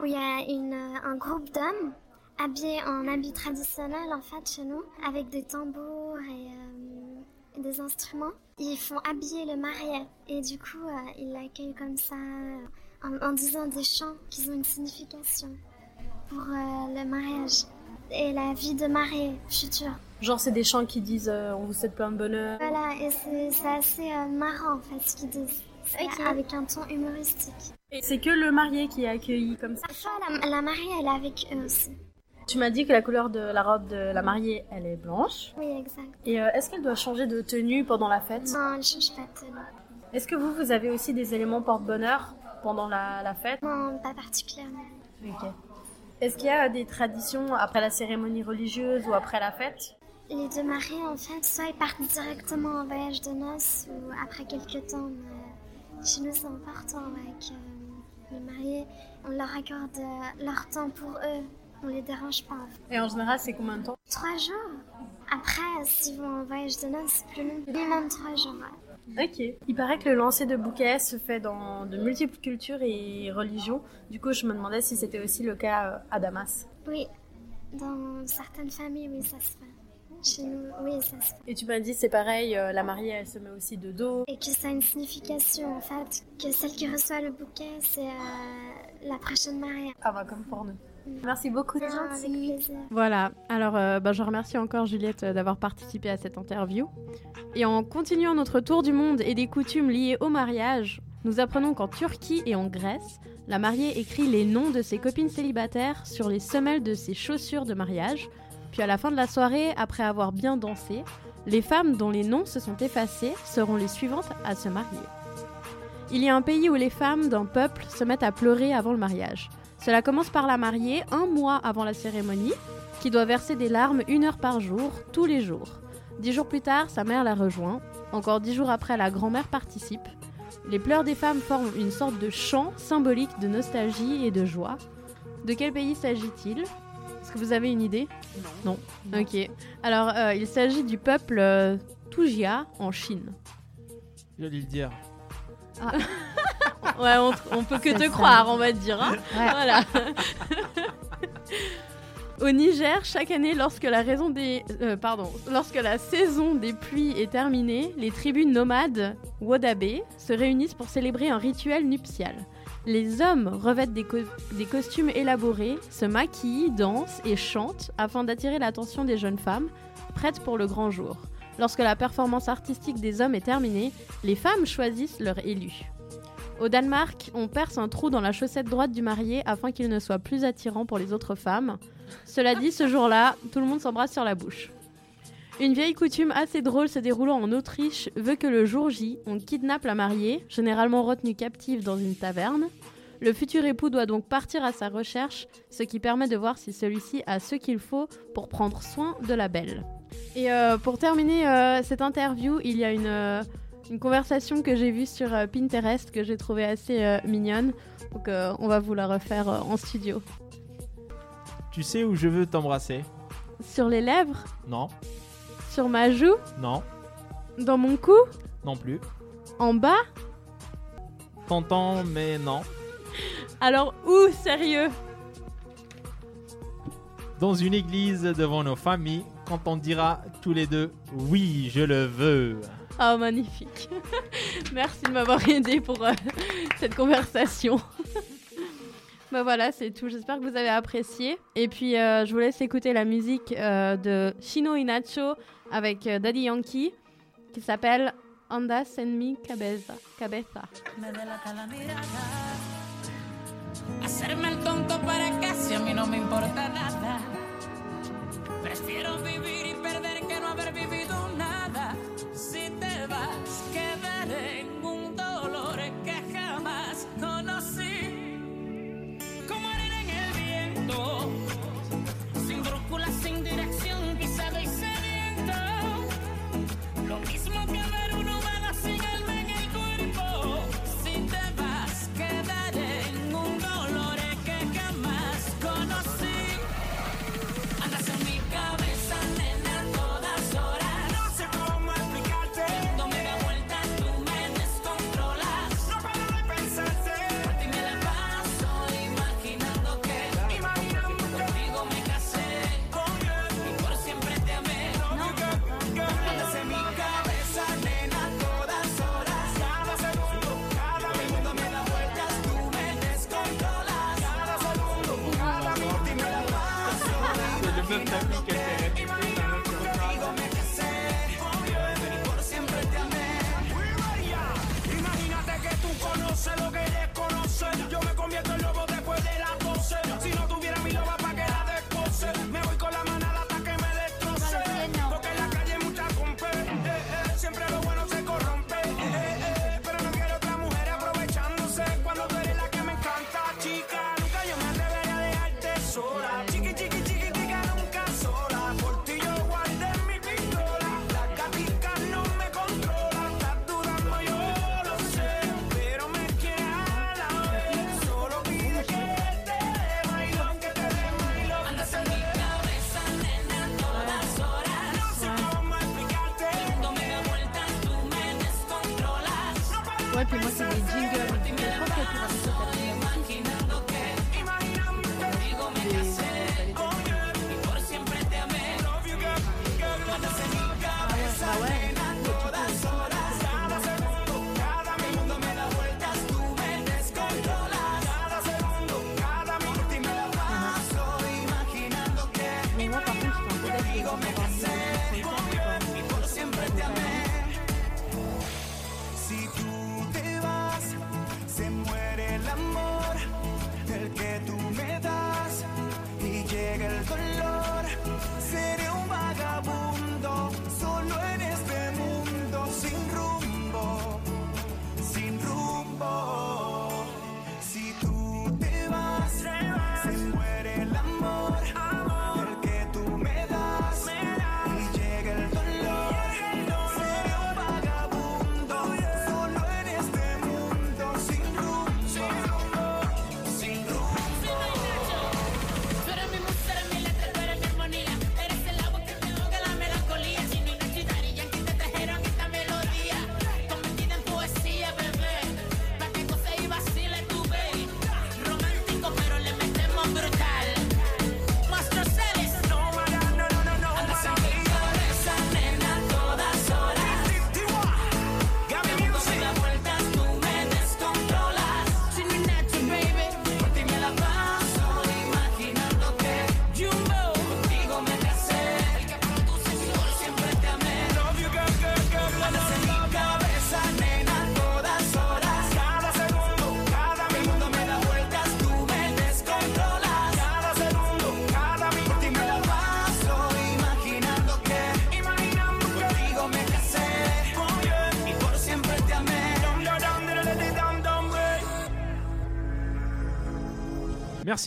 où il y a euh, un groupe d'hommes habillés en habits traditionnels, en fait, chez nous, avec des tambours et, des instruments. Ils font habiller le marié et du coup, ils l'accueillent comme ça en, disant des chants qui ont une signification pour le mariage et la vie de mariée future. Genre c'est des chants qui disent euh, on vous souhaite plein de bonheur. Voilà, et c'est assez euh, marrant en fait ce qu'ils disent. C'est Ok. avec un ton humoristique. Et c'est que le marié qui est accueilli comme ça. Parfois, la, la mariée, elle est avec eux aussi. Tu m'as dit que la couleur de la robe de la mariée, elle est blanche. Oui, exact. Et euh, est-ce qu'elle doit changer de tenue pendant la fête? Non, elle change pas de tenue. Est-ce que vous, vous avez aussi des éléments porte-bonheur pendant la, la fête? Non, pas particulièrement. Ok. Est-ce qu'il y a des traditions après la cérémonie religieuse ou après la fête? Les deux mariés, en fait, soit ils partent directement en voyage de noces ou après quelques temps. Mais chez nous, c'est important ouais, que les mariés, on leur accorde euh, leur temps pour eux. On les dérange pas. Et en général, c'est combien de temps? Trois jours. Après, s'ils vont en voyage de noces, c'est plus long. Minimum trois jours. ouais. Ok. Il paraît que le lancer de bouquets se fait dans de multiples cultures et religions. Du coup, je me demandais si c'était aussi le cas euh, à Damas. Oui, dans certaines familles, oui, ça se fait. Chez nous, oui, ça se fait. Et tu m'as dit c'est pareil, euh, la mariée elle se met aussi de dos. Et que ça a une signification, en fait. Que celle qui reçoit le bouquet, c'est euh, la prochaine mariée. Ah bah comme pour nous. Merci beaucoup. Plaisir. Voilà, alors euh, bah, je remercie encore Juliette euh, d'avoir participé à cette interview. Et en continuant notre tour du monde et des coutumes liées au mariage, Nous apprenons qu'en Turquie et en Grèce, la mariée écrit les noms de ses copines célibataires sur les semelles de ses chaussures de mariage, puis à la fin de la soirée, après avoir bien dansé, les femmes dont les noms se sont effacés seront les suivantes à se marier. Il y a un pays où les femmes d'un peuple se mettent à pleurer avant le mariage. Cela commence par la mariée un mois avant la cérémonie, qui doit verser des larmes une heure par jour, tous les jours. Dix jours plus tard, sa mère la rejoint. Encore dix jours après, la grand-mère participe. Les pleurs des femmes forment une sorte de chant symbolique de nostalgie et de joie. De quel pays s'agit-il? Est-ce que vous avez une idée? Non. Ok. Alors, euh, il s'agit du peuple euh, Tujia en Chine. J'allais le dire. Ouais, on, on peut que te ça. croire, on va te dire. hein. Ouais. Voilà. Au Niger, chaque année, lorsque la, raison des, euh, pardon, lorsque la saison des pluies est terminée, les tribus nomades Wodabe se réunissent pour célébrer un rituel nuptial. Les hommes revêtent des, co- des costumes élaborés, se maquillent, dansent et chantent afin d'attirer l'attention des jeunes femmes, prêtes pour le grand jour. Lorsque la performance artistique des hommes est terminée, les femmes choisissent leur élu. Au Danemark, on perce un trou dans la chaussette droite du marié afin qu'il ne soit plus attirant pour les autres femmes. Cela dit, ce jour-là, tout le monde s'embrasse sur la bouche. Une vieille coutume assez drôle se déroulant en Autriche veut que le jour J, on kidnappe la mariée, généralement retenue captive dans une taverne. Le futur époux doit donc partir à sa recherche, ce qui permet de voir si celui-ci a ce qu'il faut pour prendre soin de la belle. Et euh, pour terminer euh, cette interview, il y a une, euh, une conversation que j'ai vue sur euh, Pinterest que j'ai trouvée assez euh, mignonne. Donc euh, on va vous la refaire en studio. Tu sais où je veux t'embrasser? Sur les lèvres? Non, Sur ma joue? Non, Dans mon cou? Non plus. En bas? T'entends, mais non. Alors où Sérieux? Dans une église devant nos familles, quand on dira tous les deux oui, je le veux. Ah, magnifique. Merci de m'avoir aidé pour euh, cette conversation. bah voilà, c'est tout. J'espère que vous avez apprécié. Et puis, euh, je vous laisse écouter la musique euh, de Shino Inacho avec Daddy Yankee qui s'appelle Andas en mi cabeza. cabeza. Si te vas, quedaré en un dolor que jamás conocí. Como arena en el viento,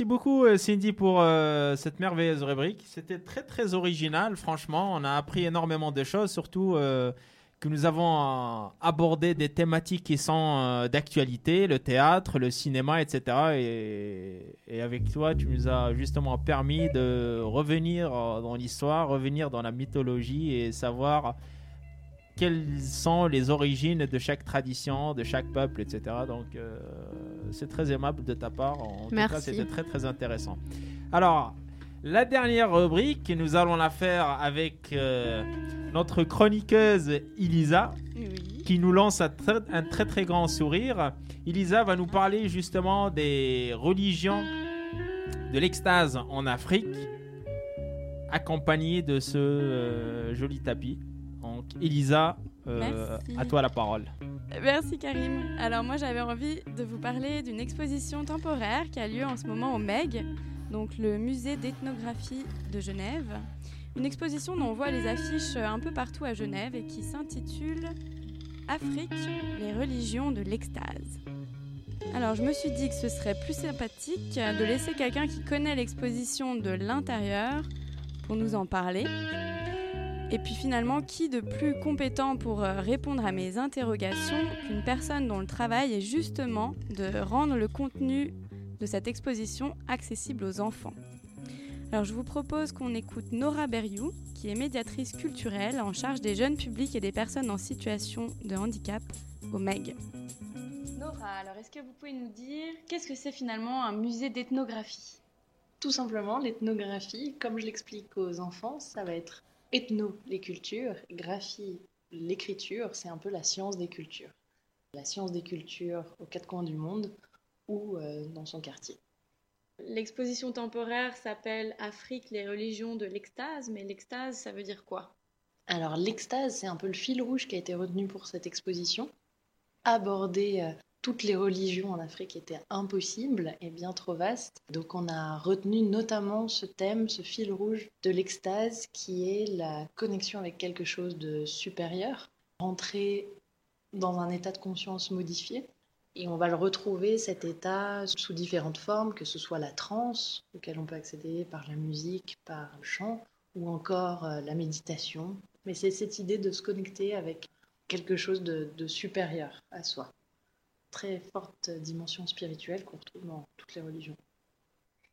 Merci beaucoup euh, Cindy pour euh, cette merveilleuse rubrique. C'était très très original, franchement. On a appris énormément de choses, surtout euh, que nous avons abordé des thématiques qui sont d'actualité, le théâtre, le cinéma, etc. Et, avec toi, tu nous as justement permis de revenir dans l'histoire, revenir dans la mythologie et savoir quelles sont les origines de chaque tradition, de chaque peuple, etc. Donc, euh, c'est très aimable de ta part. En tout Merci. cas, c'était très, très intéressant. Alors, la dernière rubrique, nous allons la faire avec euh, notre chroniqueuse Elisa, qui nous lance un très, un très, très grand sourire. Elisa va nous parler justement des religions de l'extase en Afrique, accompagnée de ce euh, joli tapis. Donc, Elisa, euh, à toi la parole. Merci Karim. Alors moi j'avais envie de vous parler d'une exposition temporaire qui a lieu en ce moment au MEG, donc le musée d'ethnographie de Genève. Une exposition dont on voit les affiches un peu partout à Genève et qui s'intitule Afrique, les religions de l'extase. Alors je me suis dit que ce serait plus sympathique de laisser quelqu'un qui connaît l'exposition de l'intérieur pour nous en parler. Et puis finalement, qui de plus compétent pour euh, répondre à mes interrogations qu'une personne dont le travail est justement de rendre le contenu de cette exposition accessible aux enfants Alors je vous propose qu'on écoute Nora Berriou, qui est médiatrice culturelle en charge des jeunes publics et des personnes en situation de handicap au MEG. Nora, alors est-ce que vous pouvez nous dire qu'est-ce que c'est finalement un musée d'ethnographie? Tout simplement, l'ethnographie, comme je l'explique aux enfants, ça va être ethno, les cultures, graphie, l'écriture, c'est un peu la science des cultures. La science des cultures aux quatre coins du monde ou euh, dans son quartier. L'exposition temporaire s'appelle Afrique, les religions de l'extase, mais l'extase, ça veut dire quoi? Alors l'extase, c'est un peu le fil rouge qui a été retenu pour cette exposition. Aborder euh, toutes les religions en Afrique était impossible et bien trop vaste. Donc on a retenu notamment ce thème, ce fil rouge de l'extase qui est la connexion avec quelque chose de supérieur, rentrer dans un état de conscience modifié. Et on va le retrouver, cet état, sous différentes formes, que ce soit la transe, auquel on peut accéder par la musique, par le chant, ou encore euh, la méditation. Mais c'est cette idée de se connecter avec quelque chose de, de supérieur à soi. Très forte dimension spirituelle qu'on retrouve dans toutes les religions.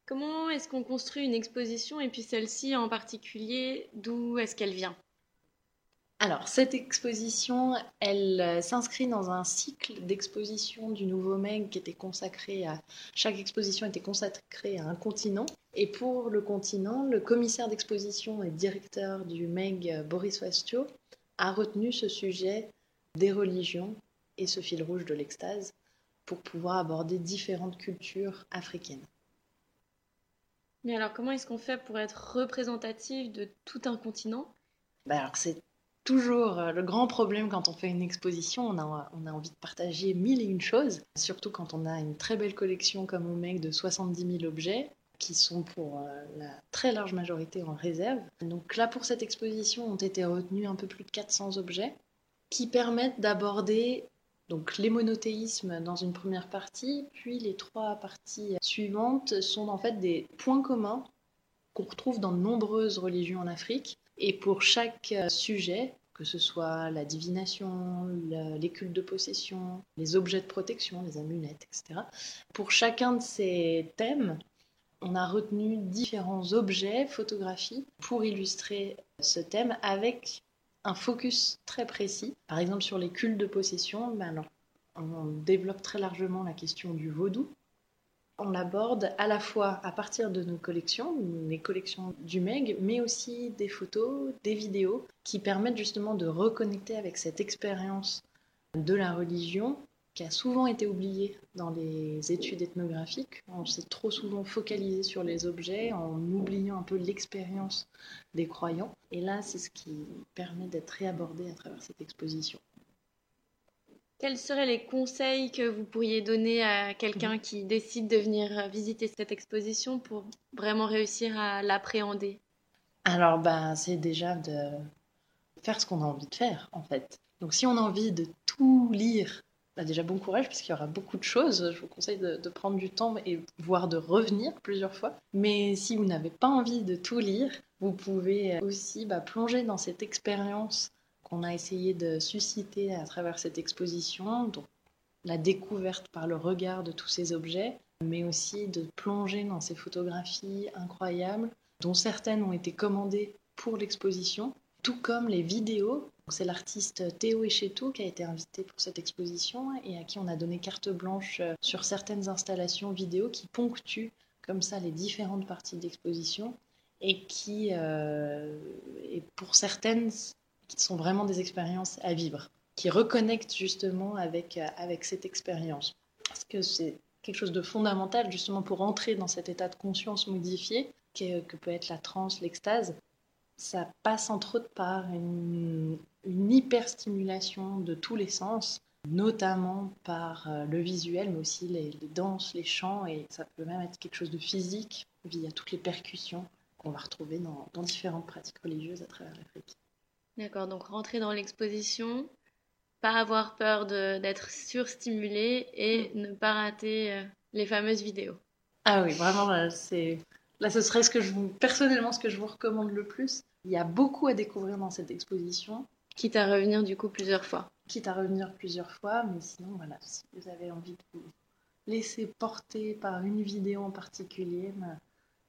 Comment est-ce qu'on construit une exposition et puis celle-ci en particulier, d'où est-ce qu'elle vient? Alors, cette exposition, elle euh, s'inscrit dans un cycle d'exposition du Nouveau Meg qui était consacré à. Chaque exposition était consacrée à un continent. Et pour le continent, le commissaire d'exposition et directeur du Meg, euh, Boris Wastio, a retenu ce sujet des religions et ce fil rouge de l'extase pour pouvoir aborder différentes cultures africaines. Mais alors, comment est-ce qu'on fait pour être représentatif de tout un continent? Bah alors c'est toujours euh, le grand problème quand on fait une exposition, on a, on a envie de partager mille et une choses, surtout quand on a une très belle collection comme au MEC de 70 000 objets qui sont pour euh, la très large majorité en réserve. Donc là pour cette exposition ont été retenus un peu plus de 400 objets qui permettent d'aborder donc les monothéismes dans une première partie, puis les trois parties suivantes sont en fait des points communs qu'on retrouve dans de nombreuses religions en Afrique. Et pour chaque euh, sujet, que ce soit la divination, le- les cultes de possession, les objets de protection, les amulettes, etc., pour chacun de ces thèmes, on a retenu différents objets, photographies, pour illustrer ce thème avec un focus très précis. Par exemple, sur les cultes de possession, ben alors, on développe très largement la question du vaudou. On l'aborde à la fois à partir de nos collections, les collections du MEG, mais aussi des photos, des vidéos qui permettent justement de reconnecter avec cette expérience de la religion qui a souvent été oubliée dans les études ethnographiques. On s'est trop souvent focalisé sur les objets en oubliant un peu l'expérience des croyants. Et là, c'est ce qui permet d'être réabordé à travers cette exposition. Quels seraient les conseils que vous pourriez donner à quelqu'un qui décide de venir visiter cette exposition pour vraiment réussir à l'appréhender? Alors, ben, c'est déjà de faire ce qu'on a envie de faire, en fait. Donc, si on a envie de tout lire Bah, déjà bon courage parce qu'il y aura beaucoup de choses. Je vous conseille de, prendre du temps et voire de revenir plusieurs fois. Mais si vous n'avez pas envie de tout lire, vous pouvez aussi bah, plonger dans cette expérience qu'on a essayé de susciter à travers cette exposition. Donc, la découverte par le regard de tous ces objets, mais aussi de plonger dans ces photographies incroyables, dont certaines ont été commandées pour l'exposition, tout comme les vidéos. C'est l'artiste Théo Echetou qui a été invité pour cette exposition et à qui on a donné carte blanche sur certaines installations vidéo qui ponctuent comme ça les différentes parties de l'exposition et qui, euh, et pour certaines, qui sont vraiment des expériences à vivre, qui reconnectent justement avec, euh, avec cette expérience. Parce que c'est quelque chose de fondamental justement pour entrer dans cet état de conscience modifié que, que peut être la transe, l'extase. Ça passe entre autres par une, une hyperstimulation de tous les sens, notamment par euh, le visuel, mais aussi les, les danses, les chants, et ça peut même être quelque chose de physique via toutes les percussions qu'on va retrouver dans, dans, différentes pratiques religieuses à travers l'Afrique. D'accord, donc rentrer dans l'exposition, pas avoir peur d'être surstimulé et mmh. ne pas rater euh, les fameuses vidéos. Ah oui, vraiment, là, c'est... Là, ce serait ce que je vous... personnellement ce que je vous recommande le plus. Il y a beaucoup à découvrir dans cette exposition. Quitte à revenir du coup plusieurs fois. Quitte à revenir plusieurs fois, mais sinon, voilà, si vous avez envie de vous laisser porter par une vidéo en particulier, bah,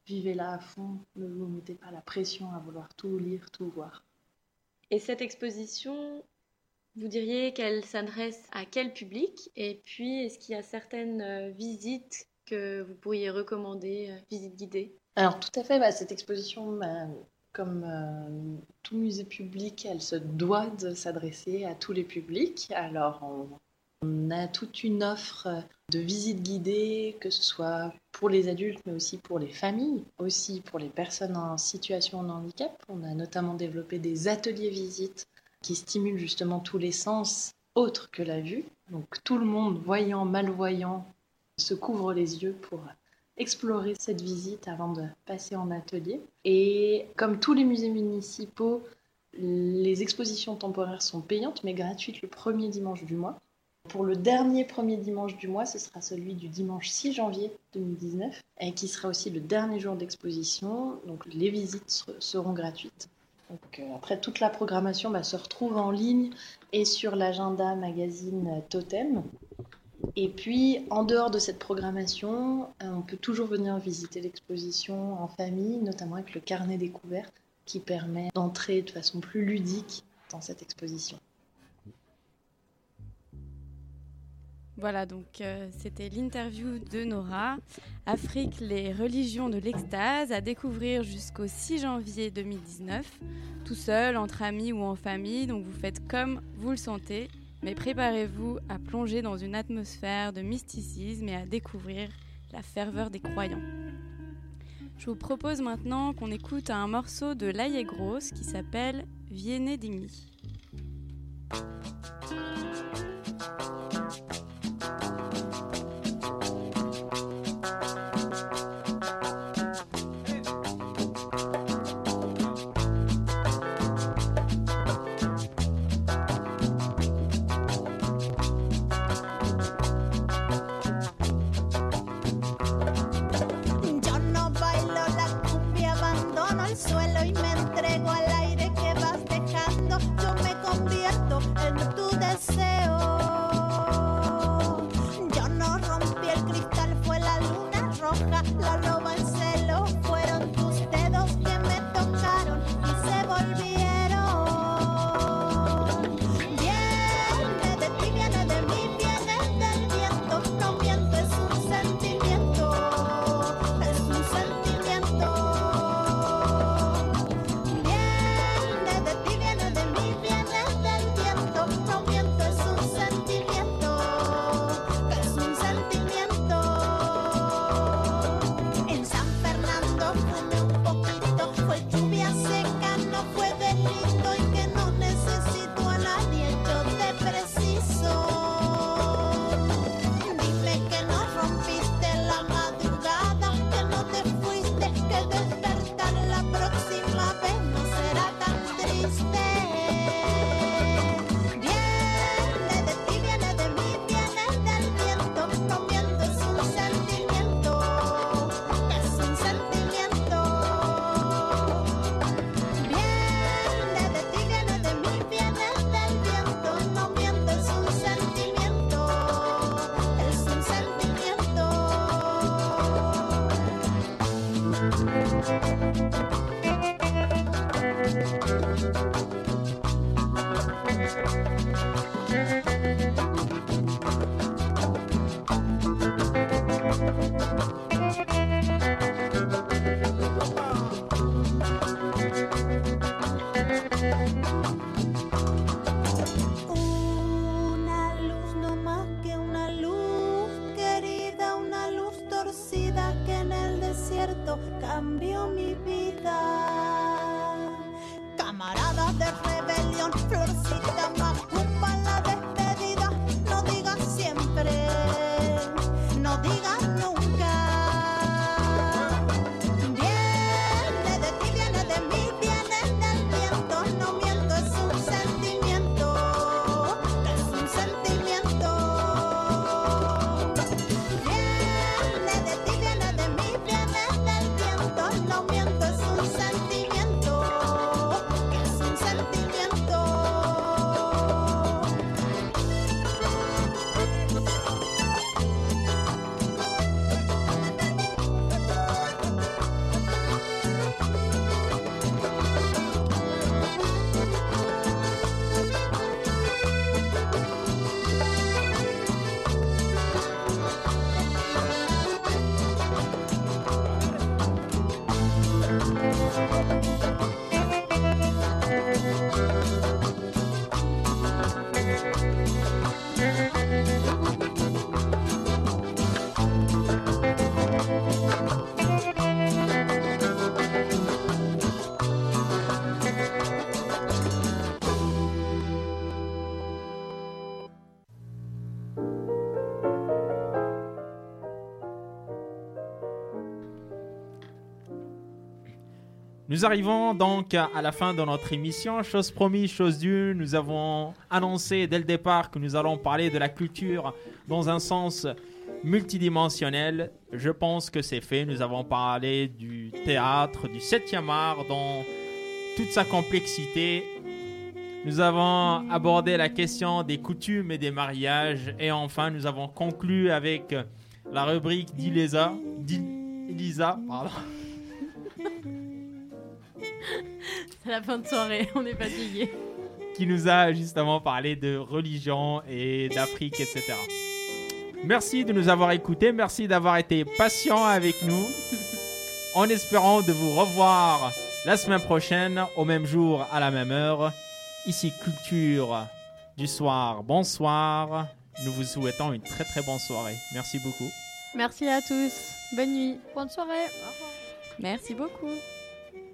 vivez-la à fond, ne vous mettez pas la pression à vouloir tout lire, tout voir. Et cette exposition, vous diriez qu'elle s'adresse à quel public? Et puis, est-ce qu'il y a certaines euh, visites que vous pourriez recommander, euh, visites guidées? Alors, tout à fait, bah, cette exposition, bah, comme euh, tout musée public, elle se doit de s'adresser à tous les publics. Alors, on, on a toute une offre de visites guidées, que ce soit pour les adultes, mais aussi pour les familles, aussi pour les personnes en situation de handicap. On a notamment développé des ateliers visites qui stimulent justement tous les sens autres que la vue. Donc tout le monde, voyant, malvoyant, se couvre les yeux pour explorer cette visite avant de passer en atelier. Et comme tous les musées municipaux, les expositions temporaires sont payantes mais gratuites le premier dimanche du mois. Pour le dernier premier dimanche du mois, ce sera celui du dimanche 6 janvier 2019, et qui sera aussi le dernier jour d'exposition. Donc les visites seront gratuites. Euh, après, toute la programmation bah, se retrouve en ligne et sur l'agenda magazine Totem. Et puis, en dehors de cette programmation, euh, on peut toujours venir visiter l'exposition en famille, notamment avec le carnet découvert qui permet d'entrer de façon plus ludique dans cette exposition. Voilà, donc euh, c'était l'interview de Nora. Afrique, les religions de l'extase, à découvrir jusqu'au 6 janvier 2019, tout seul, entre amis ou en famille. Donc vous faites comme vous le sentez, mais préparez-vous à plonger dans une atmosphère de mysticisme et à découvrir la ferveur des croyants. Je vous propose maintenant qu'on écoute un morceau de Laïe Grosse qui s'appelle Viene Digni. Nous arrivons donc à la fin de notre émission. Chose promise, chose due, nous avons annoncé dès le départ que nous allons parler de la culture dans un sens multidimensionnel. Je pense que c'est fait. Nous avons parlé du théâtre, du 7e art dans toute sa complexité. Nous avons abordé la question des coutumes et des mariages. Et enfin, nous avons conclu avec la rubrique d'Ilisa. d'Elisa, pardon. C'est la fin de soirée, on est fatigué. qui nous a justement parlé de religion et d'Afrique, etc. Merci de nous avoir écoutés, merci d'avoir été patient avec nous, en espérant de vous revoir la semaine prochaine, au même jour, à la même heure. Ici Culture du soir, bonsoir. Nous vous souhaitons une très très bonne soirée. Merci beaucoup. Merci à tous. Bonne nuit. Bonne soirée. Merci beaucoup.